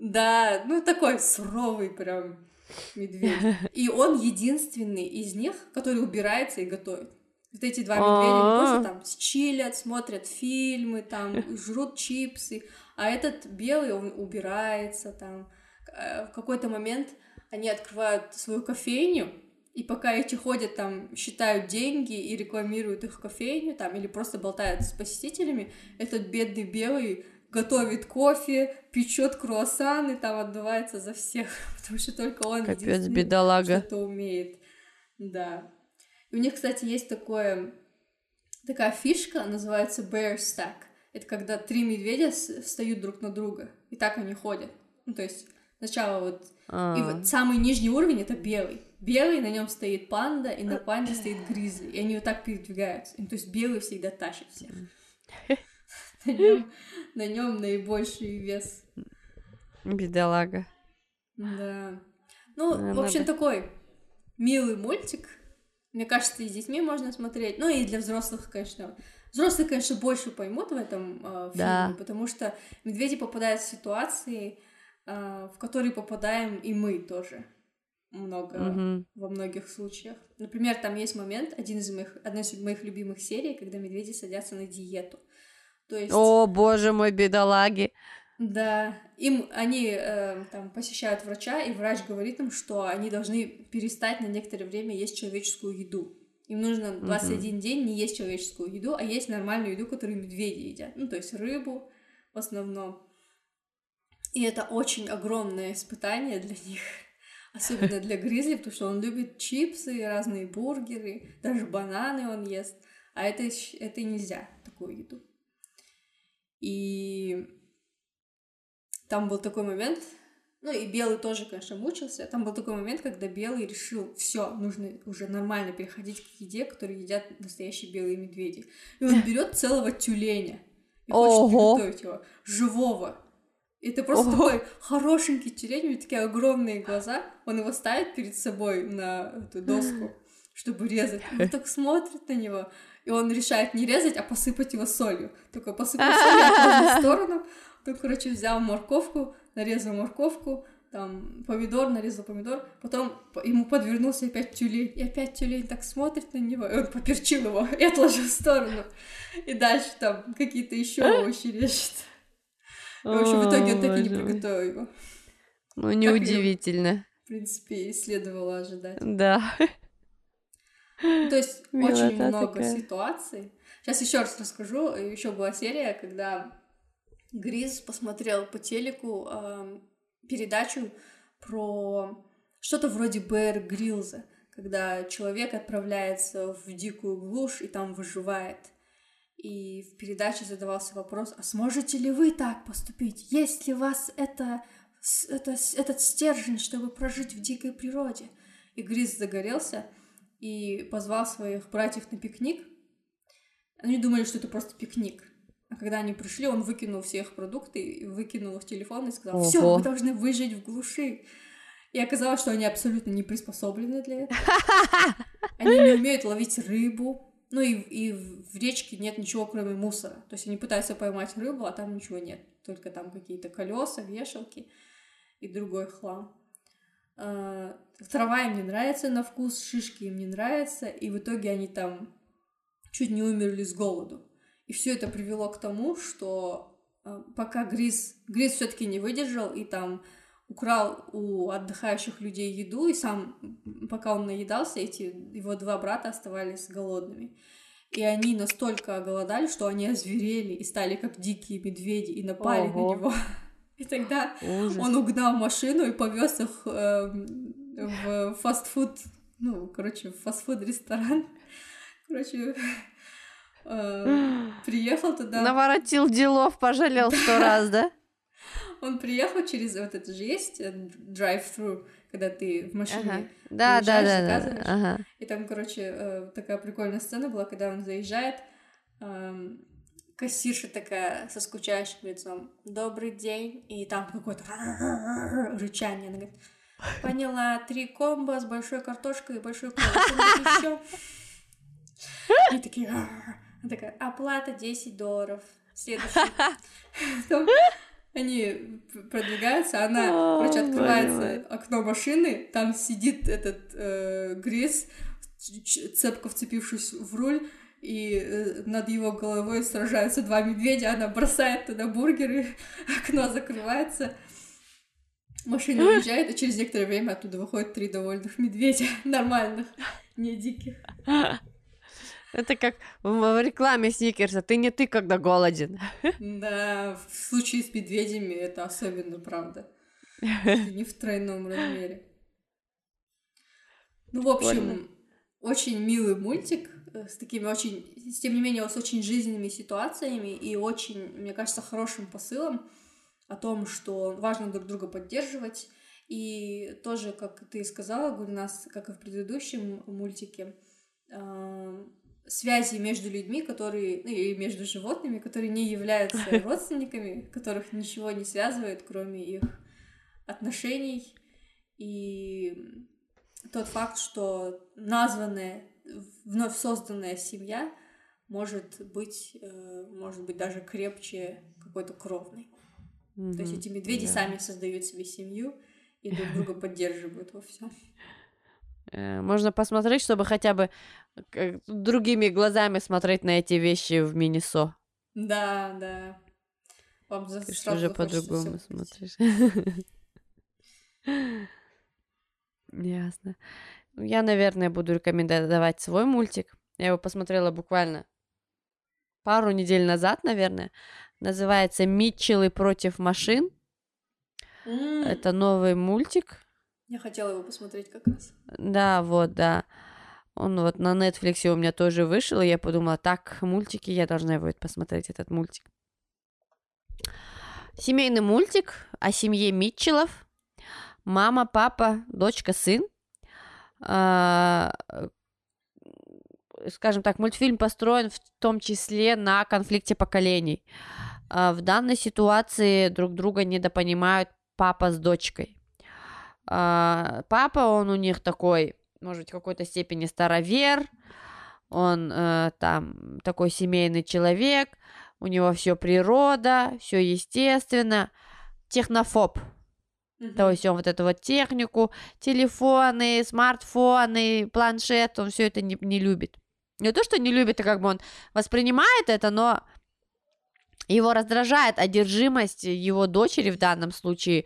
Да, ну такой суровый прям медведь. И он единственный из них, который убирается и готовит. Вот эти два медведя просто там чилят, смотрят фильмы, там жрут чипсы, а этот белый, он убирается там. Э, В какой-то момент они открывают свою кофейню, и пока эти ходят там, считают деньги и рекламируют их кофейню там, или просто болтают с посетителями, этот бедный белый готовит кофе, печет круассаны, там отдувается за всех, потому что только он Капец, бедолага. что-то умеет. Да. И у них, кстати, есть такое, такая фишка, называется bear stack. Это когда три медведя встают друг на друга, и так они ходят. Ну, то есть сначала вот... И А. вот самый нижний уровень — это белый. Белый, на нем стоит панда, и на панде стоит гризли. И они вот так передвигаются. И, то есть белый всегда тащит всех. На нем, на нем наибольший вес. Бедолага. Да. Ну, Э, в общем, такой милый мультик. Мне кажется, и с детьми можно смотреть. Ну, и для взрослых, конечно. Взрослые, конечно, больше поймут в этом э, фильме, Да. потому что медведи попадают в ситуации, э, в которые попадаем и мы тоже много Мгм. во многих случаях. Например, там есть момент, один из моих, одна из моих любимых серий, когда медведи садятся на диету. То есть... О, боже мой, бедолаги. Да, им они э, там посещают врача, и врач говорит им, что они должны перестать на некоторое время есть человеческую еду. Им нужно 21 день не есть человеческую еду, а есть нормальную еду, которую медведи едят. Ну, то есть рыбу в основном. И это очень огромное испытание для них. Особенно для Гризли, потому что он любит чипсы, разные бургеры, даже бананы он ест. А это, это нельзя, такую еду. И там был такой момент, ну и Белый тоже, конечно, мучился. Там был такой момент, когда Белый решил, все, нужно уже нормально переходить к еде, которую едят настоящие белые медведи. И он берет целого тюленя и хочет приготовить его, живого. И это просто Ого. такой хорошенький тюлень, у него такие огромные глаза. Он его ставит перед собой на эту доску, чтобы резать. Он так смотрит на него. И он решает не резать, а посыпать его солью. Такой посыпал солью, в сторону. Он, короче, взял морковку, нарезал морковку, там, помидор, нарезал помидор. Потом по- ему подвернулся опять тюлень. И опять тюлень так смотрит на него, и он поперчил его и отложил в сторону. И дальше там какие-то еще овощи режет. И, в общем, в итоге он так и не приготовил его. Ну, неудивительно. В принципе, и следовало ожидать. Да. То есть Милота очень много такая. ситуаций. Сейчас еще раз расскажу. Еще была серия, когда Гриз посмотрел по телеку эм, передачу про что-то вроде Бэр Грилза, когда человек отправляется в дикую глушь и там выживает. И в передаче задавался вопрос, а сможете ли вы так поступить? Есть ли у вас это, это, этот стержень, чтобы прожить в дикой природе? И Гриз загорелся и позвал своих братьев на пикник. Они думали, что это просто пикник. А когда они пришли, он выкинул все их продукты, выкинул их телефон и сказал, все, вы должны выжить в глуши. И оказалось, что они абсолютно не приспособлены для этого. Они не умеют ловить рыбу, ну и, и в речке нет ничего, кроме мусора. То есть они пытаются поймать рыбу, а там ничего нет. Только там какие-то колеса, вешалки и другой хлам. А, трава им не нравится на вкус, шишки им не нравятся, и в итоге они там чуть не умерли с голоду. И все это привело к тому, что а, пока Гриз, Гриз все-таки не выдержал и там украл у отдыхающих людей еду, и сам, пока он наедался, эти его два брата оставались голодными. И они настолько оголодали, что они озверели и стали как дикие медведи и напали Ого. на него. И тогда Ужас. он угнал машину и повез их э, в фастфуд, ну, короче, в фастфуд-ресторан. Короче, э, приехал туда. Наворотил делов, пожалел сто раз, да? Он приехал через вот это же есть э, drive-thru, когда ты в машине ага. да, да, да, да. Ага. И там, короче, э, такая прикольная сцена была, когда он заезжает, эм, кассирша такая со скучающим лицом. Добрый день. И там какое-то рычание. Она говорит, поняла, три комбо с большой картошкой и большой колой. еще. И такие, она такая, оплата 10 долларов. Следующий. Они продвигаются, она, короче, открывается окно машины, там сидит этот э, Грис, цепко вцепившись в руль, и э, над его головой сражаются два медведя, она бросает туда бургеры, окно закрывается, машина уезжает, и через некоторое время оттуда выходят три довольных медведя, нормальных, не диких. Это как в рекламе Сникерса. Ты не ты, когда голоден. Да, в случае с медведями это особенно правда. Не в тройном размере. Ну, в общем, очень милый мультик. Э, с такими очень, тем не менее, с очень жизненными ситуациями и очень, мне кажется, хорошим посылом о том, что важно друг друга поддерживать. И тоже, как ты сказала, Гульнас, как и в предыдущем мультике, связи между людьми, которые, ну, и между животными, которые не являются родственниками, которых ничего не связывает, кроме их отношений. И тот факт, что названная вновь созданная семья может быть, э, может быть даже крепче какой-то кровной. Mm-hmm. То есть эти медведи yeah. сами создают себе семью и друг друга поддерживают во всем. Э, можно посмотреть, чтобы хотя бы э, другими глазами смотреть на эти вещи в Минисо. Да, да. Вам за Ты что же по-другому смотришь? Ясно. Я, наверное, буду рекомендовать свой мультик. Я его посмотрела буквально пару недель назад, наверное. Называется «Митчеллы против машин». Mm. Это новый мультик. Я хотела его посмотреть как раз. Да, вот, да. Он вот на Netflix у меня тоже вышел, и я подумала, так, мультики, я должна будет посмотреть этот мультик. Семейный мультик о семье Митчеллов. Мама, папа, дочка, сын. А, скажем так, мультфильм построен в том числе на конфликте поколений. А, в данной ситуации друг друга недопонимают папа с дочкой. А, папа, он у них такой, может быть, в какой-то степени старовер, он э, там такой семейный человек, у него все природа, все естественно, технофоб, Mm-hmm. То есть он вот эту вот технику, телефоны, смартфоны, планшет, он все это не, не любит. Не то, что не любит, а как бы он воспринимает это, но его раздражает одержимость его дочери в данном случае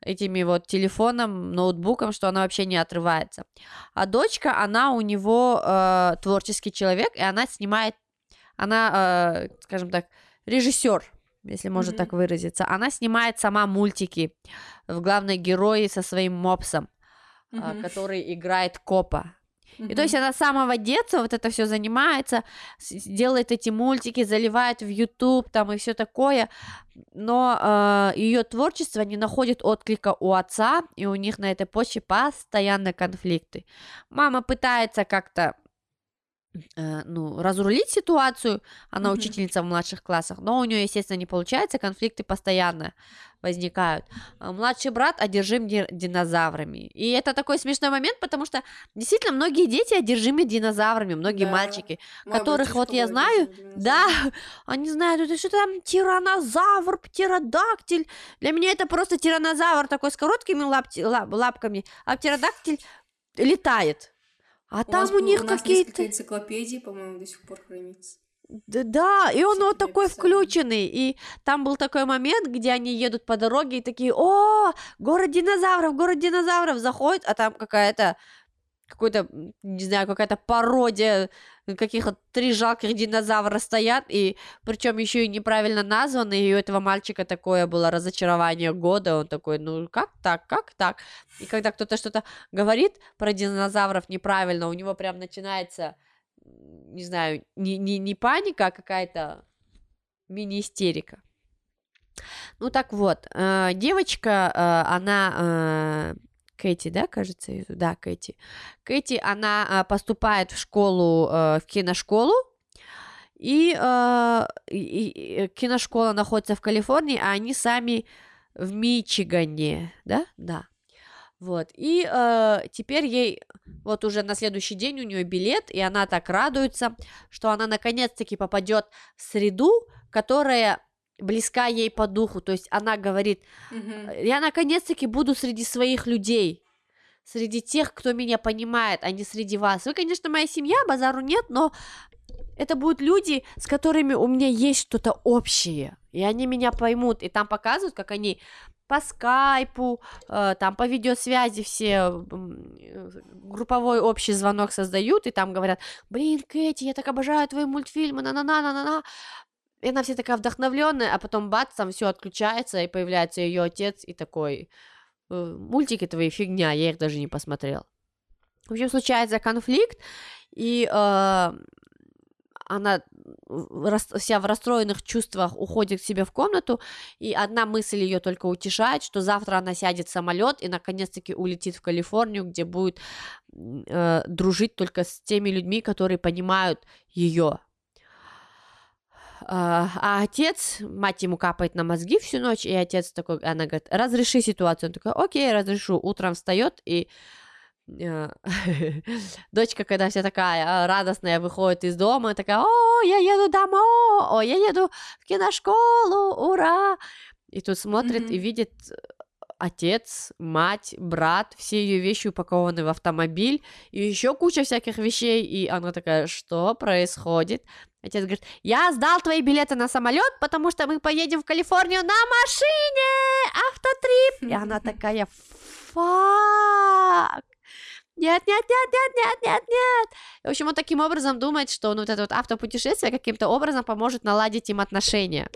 этими вот телефоном, ноутбуком, что она вообще не отрывается. А дочка, она у него э, творческий человек, и она снимает, она, э, скажем так, режиссер если можно mm-hmm. так выразиться. Она снимает сама мультики в главной герое со своим мопсом, mm-hmm. который играет копа. Mm-hmm. И то есть она с самого детства вот это все занимается, делает эти мультики, заливает в YouTube там и все такое, но э, ее творчество не находит отклика у отца, и у них на этой почве постоянно конфликты. Мама пытается как-то ну, разрулить ситуацию, она Мгм. учительница в младших классах, но у нее, естественно, не получается, конфликты постоянно возникают. А Младший брат одержим ди- динозаврами. И это такой смешной момент, потому что действительно многие дети одержимы динозаврами, многие Да. мальчики, Мой которых вот я знаю, да, они знают, это что там тиранозавр, птеродактиль. Для меня это просто тиранозавр такой с короткими лапти- лап- лапками, а птеродактиль летает. А У там у них у какие-то... несколько энциклопедий, по-моему, до сих пор хранится. Да, да, и он вот такой включенный, и там был такой момент, где они едут по дороге и такие, о, город динозавров, город динозавров, заходит, а там какая-то, какой-то, не знаю, какая-то пародия каких-то три жалких динозавра стоят, и причем еще и неправильно названы, и у этого мальчика такое было разочарование года, он такой, ну как так, как так? И когда кто-то что-то говорит про динозавров неправильно, у него прям начинается не знаю, не, не, не паника, а какая-то мини-истерика. Ну так вот, э, девочка, э, она, э, Кэти, да, кажется, да, Кэти. Кэти, она э, поступает в школу, э, в киношколу, э, и- и киношкола находится в Калифорнии, а они сами в Мичигане, да, да. Вот, и э, теперь ей вот уже на следующий день у нее билет, и она так радуется, что она наконец-таки попадет в среду, которая близка ей по духу. То есть она говорит, Мгм. я наконец-таки буду среди своих людей, среди тех, кто меня понимает, а не среди вас. Вы, конечно, моя семья, базару нет, но это будут люди, с которыми у меня есть что-то общее, и они меня поймут. И там показывают, как они по скайпу, э, там по видеосвязи все э, групповой общий звонок создают, и там говорят, блин, Кэти, я так обожаю твои мультфильмы, на-на-на-на-на-на. И она вся такая вдохновленная, а потом бац, там все отключается, и появляется ее отец, и такой, «Э, мультики твои фигня, я их даже не посмотрел. В общем, случается конфликт, и э, она вся в расстроенных чувствах уходит к себе в комнату, и одна мысль ее только утешает, что завтра она сядет в самолет и наконец-таки улетит в Калифорнию, где будет э, дружить только с теми людьми, которые понимают ее. А а отец, мать ему капает на мозги всю ночь, и отец такой, она говорит, разреши ситуацию. Он такой, окей, разрешу. Утром встает и э, дочка, когда вся такая э, радостная, выходит из дома, такая, о, я еду домой, о, я еду в киношколу, ура! И тут смотрит и Мгм. видит отец, мать, брат, все ее вещи упакованы в автомобиль, и еще куча всяких вещей, и она такая, что происходит? Отец говорит, я сдал твои билеты на самолет, потому что мы поедем в Калифорнию на машине, автотрип. И она такая, фак. Нет, нет, нет, нет, нет, нет, нет. В общем, он таким образом думает, что ну, вот это вот автопутешествие каким-то образом поможет наладить им отношения.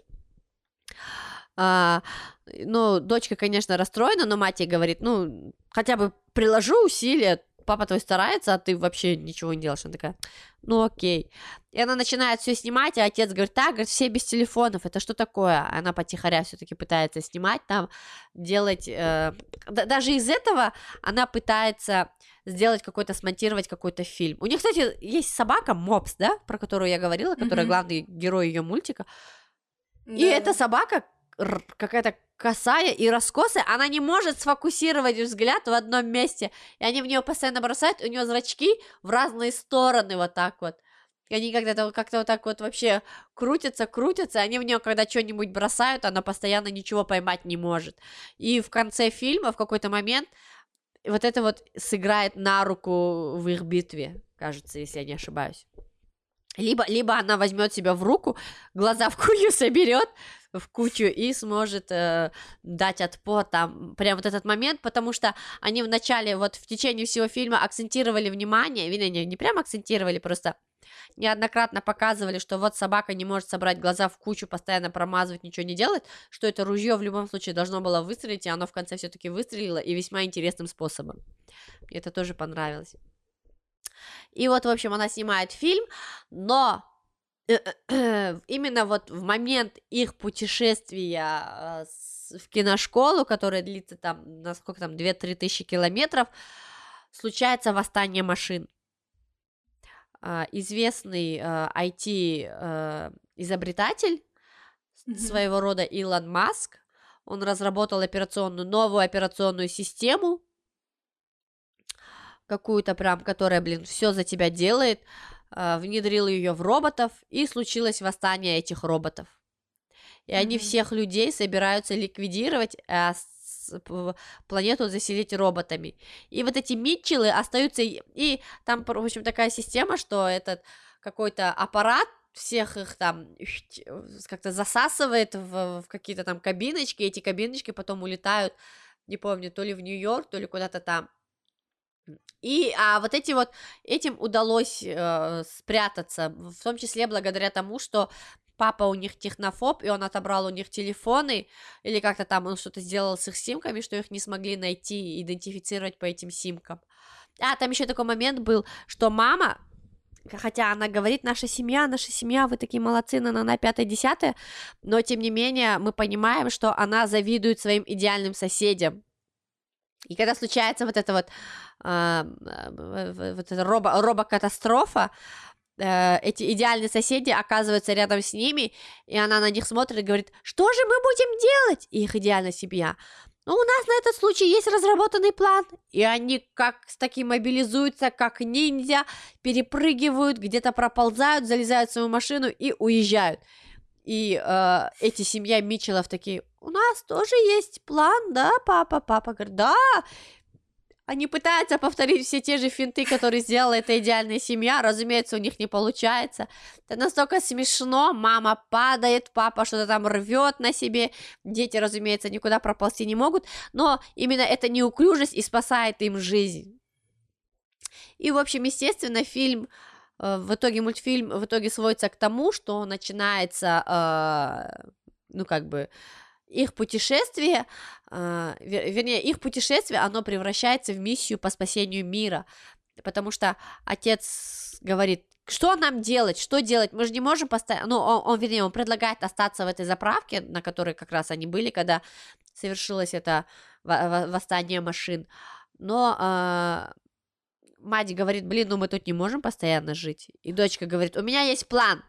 А, ну, дочка, конечно, расстроена, но мать ей говорит, ну, хотя бы приложу усилия, папа твой старается, а ты вообще ничего не делаешь. Она такая, ну окей. И она начинает все снимать, а отец говорит, так, говорит, все без телефонов, это что такое? Она потихоря все-таки пытается снимать там, делать... э, да- даже из этого она пытается сделать какой-то, смонтировать какой-то фильм. У них, кстати, есть собака Мопс, да, про которую я говорила, которая Мгм. главный герой ее мультика. И Да. эта собака какая-то косая и раскосая, она не может сфокусировать взгляд в одном месте. И они в нее постоянно бросают, у нее зрачки в разные стороны вот так вот. И они как-то как-то вот так вот вообще крутятся, крутятся, они в нее когда что-нибудь бросают, она постоянно ничего поймать не может. И в конце фильма в какой-то момент вот это вот сыграет на руку в их битве, кажется, если я не ошибаюсь. Либо, либо она возьмет себя в руку, глаза в кучу соберет, в кучу и сможет э, дать отпор там прям вот этот момент, потому что они в начале вот в течение всего фильма акцентировали внимание, не, не прям акцентировали, просто неоднократно показывали, что вот собака не может собрать глаза в кучу, постоянно промазывать, ничего не делать, что это ружье в любом случае должно было выстрелить, и оно в конце все-таки выстрелило, и весьма интересным способом. Мне это тоже понравилось. И вот, в общем, она снимает фильм, но именно вот в момент их путешествия э, в киношколу, которая длится там, на сколько там, 2-3 тысячи километров, случается восстание машин. э, известный э, IT-изобретатель, э, mm-hmm. своего рода Илон Маск. Он разработал операционную, новую операционную систему, какую-то прям, которая, блин, все за тебя делает, э, внедрил ее в роботов, и случилось восстание этих роботов. И mm-hmm. они всех людей собираются ликвидировать, а планету заселить роботами. И вот эти Митчеллы остаются, и там, в общем, такая система, что этот какой-то аппарат всех их там как-то засасывает в, в какие-то там кабиночки, эти кабиночки потом улетают, не помню, то ли в Нью-Йорк, то ли куда-то там. И а вот эти вот этим удалось э, спрятаться, в том числе благодаря тому, что папа у них технофоб, и он отобрал у них телефоны, или как-то там он что-то сделал с их симками, что их не смогли найти и идентифицировать по этим симкам. А, там еще такой момент был, что мама, хотя она говорит, наша семья, наша семья, вы такие молодцы, на на пятое, десятое, но тем не менее мы понимаем, что она завидует своим идеальным соседям. И когда случается вот эта вот, э, вот эта робо, робокатастрофа, Э, эти идеальные соседи оказываются рядом с ними, и она на них смотрит и говорит, что же мы будем делать? И их идеальная семья. Ну, у нас на этот случай есть разработанный план, и они как с таким мобилизуются, как ниндзя, перепрыгивают, где-то проползают, залезают в свою машину и уезжают. И э, эти семья Митчеллов такие, у нас тоже есть план, да, папа? Папа говорит, да, они пытаются повторить все те же финты, которые сделала эта идеальная семья. Разумеется, у них не получается. Это настолько смешно. Мама падает, папа что-то там рвет на себе. Дети, разумеется, никуда проползти не могут. Но именно эта неуклюжесть и спасает им жизнь. И, в общем, естественно, фильм э, в итоге мультфильм в итоге сводится к тому, что начинается, э, ну как бы их путешествие, э, вернее, их путешествие, оно превращается в миссию по спасению мира, потому что отец говорит, что нам делать, что делать, мы же не можем поставить, ну, он, он, вернее, он предлагает остаться в этой заправке, на которой как раз они были, когда совершилось это восстание машин, но э, мать говорит, блин, ну мы тут не можем постоянно жить, и дочка говорит, у меня есть план,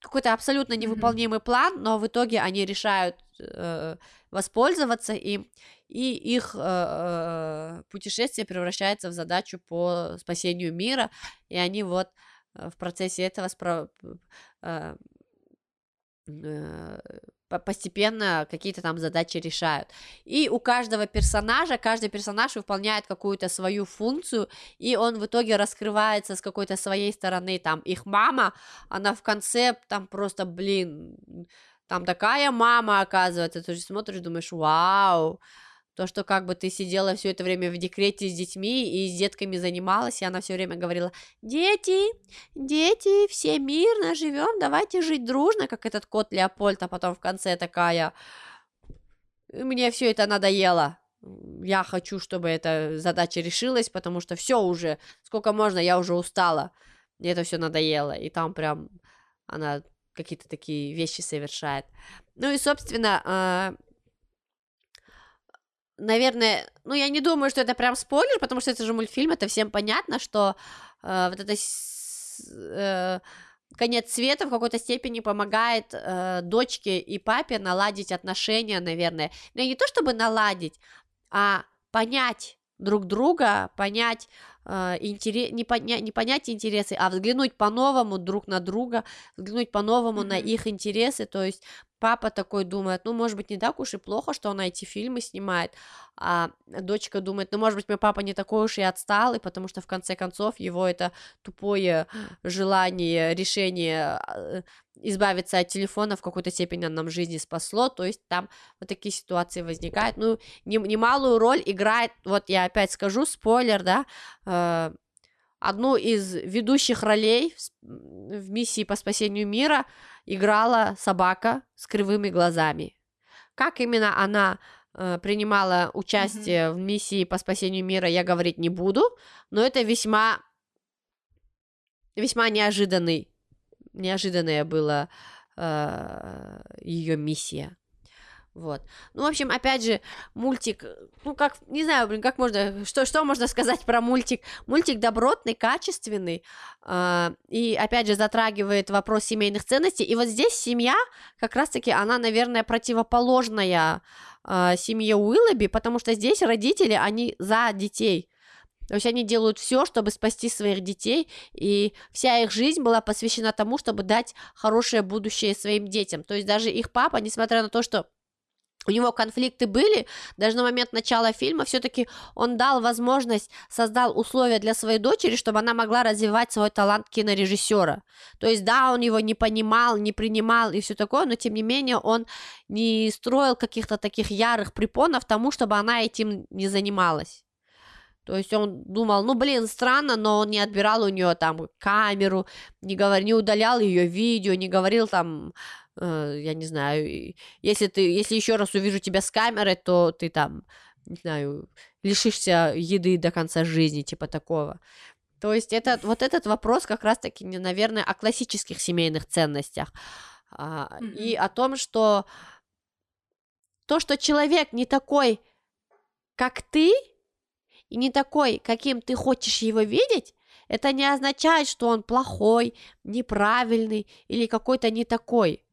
какой-то абсолютно невыполнимый mm-hmm. план, но в итоге они решают э, воспользоваться им, и их э, э, путешествие превращается в задачу по спасению мира, и они вот э, в процессе этого спро- э, э, постепенно какие-то там задачи решают. И у каждого персонажа, каждый персонаж выполняет какую-то свою функцию, и он в итоге раскрывается с какой-то своей стороны. Там их мама, она в конце там просто, блин, там такая мама оказывается, ты же смотришь, думаешь, вау, то, что как бы ты сидела все это время в декрете с детьми и с детками занималась, и она все время говорила, дети, дети, все мирно живем, давайте жить дружно, как этот кот Леопольд, а потом в конце такая, мне все это надоело, я хочу, чтобы эта задача решилась, потому что все уже, сколько можно, я уже устала, мне это все надоело, и там прям она какие-то такие вещи совершает. Ну и, собственно, а, наверное, ну я не думаю, что это прям спойлер, потому что это же мультфильм, это всем понятно, что э, вот это э, конец света в какой-то степени помогает э, дочке и папе наладить отношения, наверное. Но не то чтобы наладить, а понять друг друга, понять э, интерес, не, поня, не понять интересы, а взглянуть по-новому друг на друга, взглянуть по-новому mm-hmm. на их интересы, то есть папа такой думает, ну, может быть, не так уж и плохо, что она эти фильмы снимает, а дочка думает, ну, может быть, мой папа не такой уж и отсталый, потому что, в конце концов, его это тупое желание, решение э, избавиться от телефона в какой-то степени нам жизни спасло, то есть там вот такие ситуации возникают, ну, немалую роль играет, вот я опять скажу, спойлер, да, э, одну из ведущих ролей в миссии по спасению мира играла собака с кривыми глазами. Как именно она э, принимала участие mm-hmm. в миссии по спасению мира, я говорить не буду, но это весьма весьма неожиданный неожиданная была э, ее миссия. Вот. Ну, в общем, опять же, мультик, ну, как, не знаю, блин, как можно, что, что можно сказать про мультик? Мультик добротный, качественный, э, и, опять же, затрагивает вопрос семейных ценностей, и вот здесь семья, как раз-таки, она, наверное, противоположная э, семье Уиллоби, потому что здесь родители, они за детей, то есть они делают все, чтобы спасти своих детей, и вся их жизнь была посвящена тому, чтобы дать хорошее будущее своим детям. То есть даже их папа, несмотря на то, что у него конфликты были, даже на момент начала фильма все-таки он дал возможность, создал условия для своей дочери, чтобы она могла развивать свой талант кинорежиссера. То есть, да, он его не понимал, не принимал и все такое, но тем не менее он не строил каких-то таких ярых препонов тому, чтобы она этим не занималась. То есть он думал, ну блин, странно, но он не отбирал у нее там камеру, не, говор... не удалял ее видео, не говорил там, э, я не знаю, если ты, если еще раз увижу тебя с камерой, то ты там, не знаю, лишишься еды до конца жизни, типа такого. То есть это, вот этот вопрос как раз-таки, наверное, о классических семейных ценностях а, mm-hmm. и о том, что то, что человек не такой, как ты, и не такой, каким ты хочешь его видеть, это не означает, что он плохой, неправильный или какой-то не такой.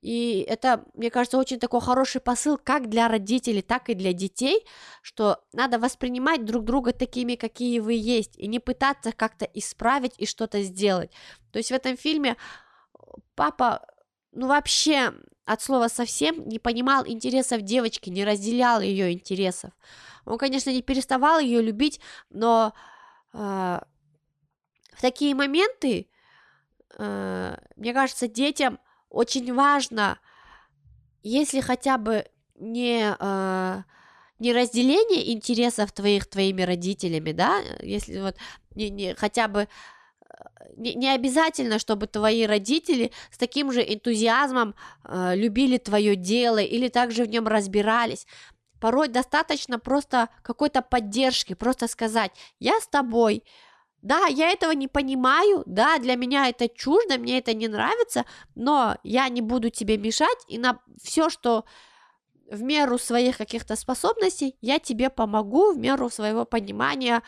И это, мне кажется, очень такой хороший посыл как для родителей, так и для детей, что надо воспринимать друг друга такими, какие вы есть, и не пытаться как-то исправить и что-то сделать. То есть в этом фильме папа, ну вообще от слова совсем не понимал интересов девочки, не разделял ее интересов. Он, конечно, не переставал ее любить, но э, в такие моменты, э, мне кажется, детям очень важно, если хотя бы не, э, не разделение интересов твоих твоими родителями, да, если вот не, не, хотя бы не, не обязательно, чтобы твои родители с таким же энтузиазмом э, любили твое дело или также в нем разбирались. Порой достаточно просто какой-то поддержки, просто сказать, я с тобой, да, я этого не понимаю, да, для меня это чуждо, мне это не нравится, но я не буду тебе мешать, и на все, что в меру своих каких-то способностей, я тебе помогу в меру своего понимания,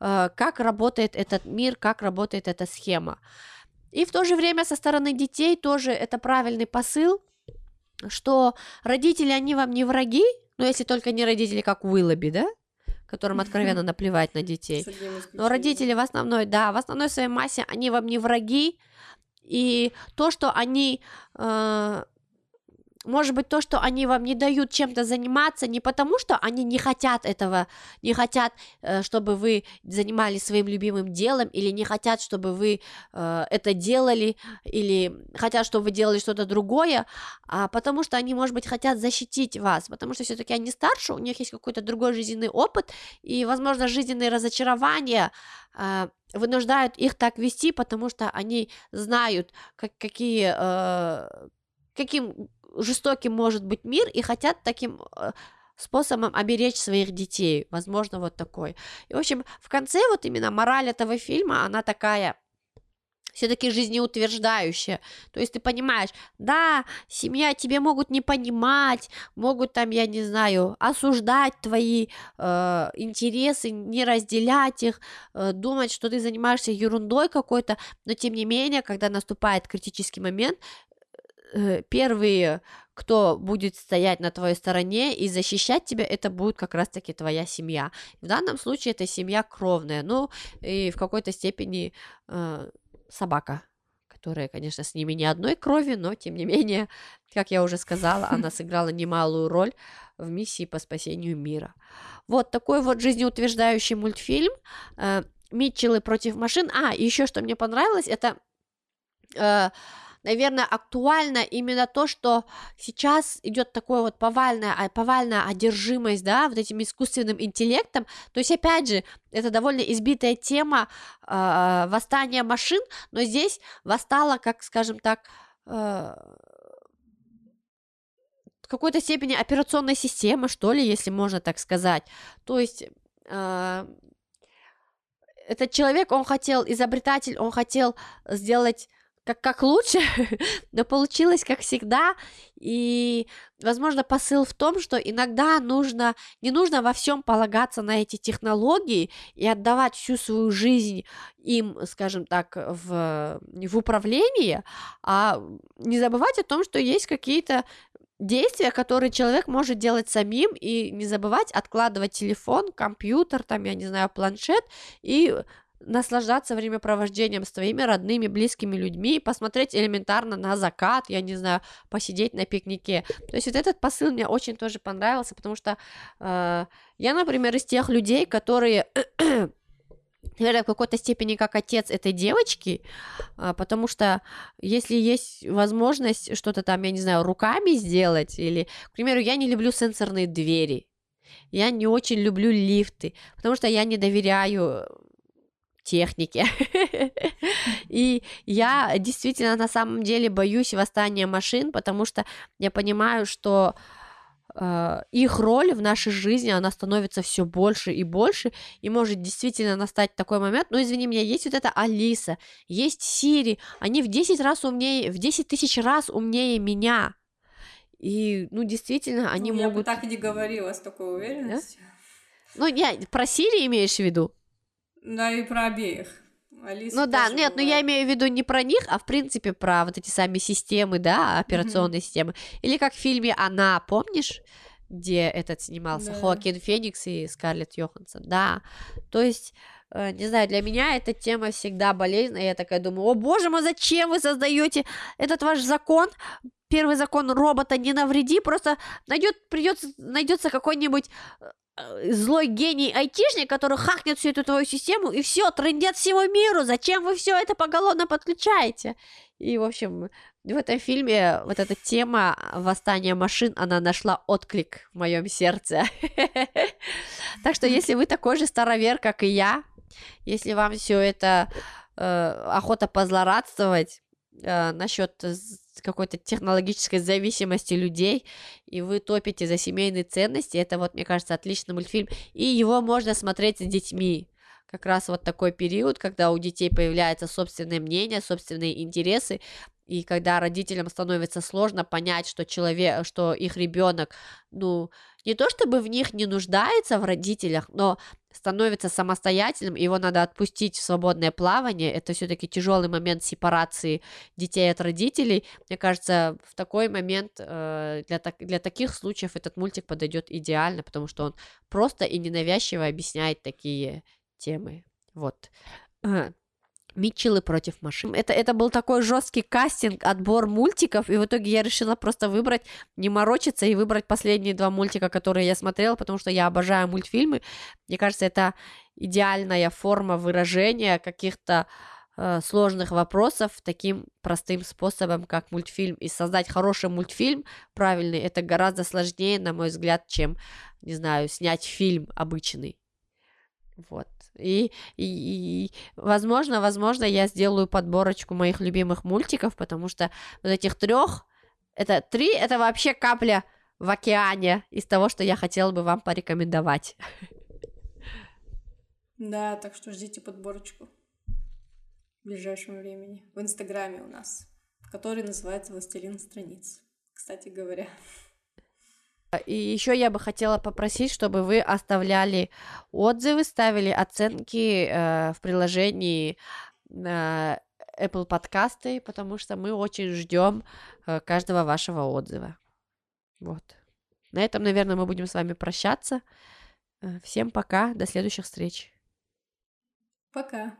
э, как работает этот мир, как работает эта схема. И в то же время со стороны детей тоже это правильный посыл, что родители, они вам не враги, но если только не родители, как Уиллоби, да? Которым откровенно наплевать на детей. Но родители в основной, да, в основной своей массе, они вам не враги, и то, что они э, может быть, то, что они вам не дают чем-то заниматься, не потому, что они не хотят этого, не хотят, э, чтобы вы занимались своим любимым делом, или не хотят, чтобы вы э, это делали, или хотят, чтобы вы делали что-то другое, а потому что они, может быть, хотят защитить вас, потому что все-таки они старше, у них есть какой-то другой жизненный опыт, и, возможно, жизненные разочарования э, вынуждают их так вести, потому что они знают, как, какие каким жестоким может быть мир и хотят таким э, способом оберечь своих детей, возможно, вот такой. И, в общем, в конце вот именно мораль этого фильма, она такая все-таки жизнеутверждающая. То есть ты понимаешь, да, семья тебе могут не понимать, могут там, я не знаю, осуждать твои э, интересы, не разделять их, э, думать, что ты занимаешься ерундой какой-то, но тем не менее, когда наступает критический момент, Э, первые, кто будет стоять на твоей стороне и защищать тебя, это будет как раз-таки твоя семья. В данном случае это семья кровная, ну и в какой-то степени э, собака, которая, конечно, с ними не одной крови, но тем не менее, как я уже сказала, она сыграла немалую роль в миссии по спасению мира. Вот такой вот жизнеутверждающий мультфильм э, Митчеллы против машин. А, еще что мне понравилось, это э, наверное, актуально именно то, что сейчас идет такое вот повальная, повальная одержимость, да, вот этим искусственным интеллектом. То есть, опять же, это довольно избитая тема э, восстания машин, но здесь восстала, как, скажем так, э, в какой-то степени операционная система, что ли, если можно так сказать. То есть э, этот человек, он хотел, изобретатель, он хотел сделать как, как лучше, но получилось как всегда. И, возможно, посыл в том, что иногда нужно, не нужно во всем полагаться на эти технологии и отдавать всю свою жизнь им, скажем так, в, в управлении, а не забывать о том, что есть какие-то действия, которые человек может делать самим, и не забывать откладывать телефон, компьютер, там, я не знаю, планшет, и наслаждаться времяпровождением с твоими родными, близкими людьми, посмотреть элементарно на закат, я не знаю, посидеть на пикнике. То есть вот этот посыл мне очень тоже понравился, потому что э, я, например, из тех людей, которые наверное, в какой-то степени как отец этой девочки, а, потому что если есть возможность что-то там, я не знаю, руками сделать, или, к примеру, я не люблю сенсорные двери, я не очень люблю лифты, потому что я не доверяю технике. И я действительно на самом деле боюсь восстания машин, потому что я понимаю, что э, их роль в нашей жизни, она становится все больше и больше, и может действительно настать такой момент, ну, извини меня, есть вот эта Алиса, есть Сири, они в 10 раз умнее, в 10 тысяч раз умнее меня, и, ну, действительно, они ну, могут... Я бы так не говорила с такой уверенностью. Да? Ну, я про Сири имеешь в виду? Да, и про обеих. Алиса ну да, нет, бывает. ну я имею в виду не про них, а в принципе про вот эти сами системы, да, операционные mm-hmm. системы. Или как в фильме «Она», помнишь? где этот снимался, да. Хоакин Феникс и Скарлетт Йоханссон, да, то есть, э, не знаю, для меня эта тема всегда болезненная, я такая думаю, о боже мой, зачем вы создаете этот ваш закон, первый закон робота не навреди, просто найдет, придется, найдется какой-нибудь Э, злой гений айтишник, который хакнет всю эту твою систему, и все, трендят всему миру, зачем вы все это поголовно подключаете? И, в общем, в этом фильме вот эта тема восстания машин, она нашла отклик в моем сердце. Так что, если вы такой же старовер, как и я, если вам все это э, охота позлорадствовать э, насчет какой-то технологической зависимости людей, и вы топите за семейные ценности, это вот, мне кажется, отличный мультфильм, и его можно смотреть с детьми. Как раз вот такой период, когда у детей появляется собственное мнение, собственные интересы, и когда родителям становится сложно понять, что человек, что их ребенок, ну, не то чтобы в них не нуждается в родителях, но становится самостоятельным, его надо отпустить в свободное плавание, это все-таки тяжелый момент сепарации детей от родителей. Мне кажется, в такой момент э, для, так, для таких случаев этот мультик подойдет идеально, потому что он просто и ненавязчиво объясняет такие темы. Вот. Митчеллы против машин. Это, это был такой жесткий кастинг, отбор мультиков, и в итоге я решила просто выбрать, не морочиться и выбрать последние два мультика, которые я смотрела, потому что я обожаю мультфильмы. Мне кажется, это идеальная форма выражения каких-то э, сложных вопросов таким простым способом, как мультфильм. И создать хороший мультфильм правильный, это гораздо сложнее, на мой взгляд, чем, не знаю, снять фильм обычный. Вот. И, и, и, возможно, возможно, я сделаю подборочку моих любимых мультиков, потому что вот этих трех, это три, это вообще капля в океане из того, что я хотела бы вам порекомендовать. Да, так что ждите подборочку в ближайшем времени в Инстаграме у нас, который называется «Властелин страниц», кстати говоря. И еще я бы хотела попросить, чтобы вы оставляли отзывы, ставили оценки э, в приложении э, Apple подкасты, потому что мы очень ждем э, каждого вашего отзыва. Вот. На этом, наверное, мы будем с вами прощаться. Э, всем пока, до следующих встреч. Пока.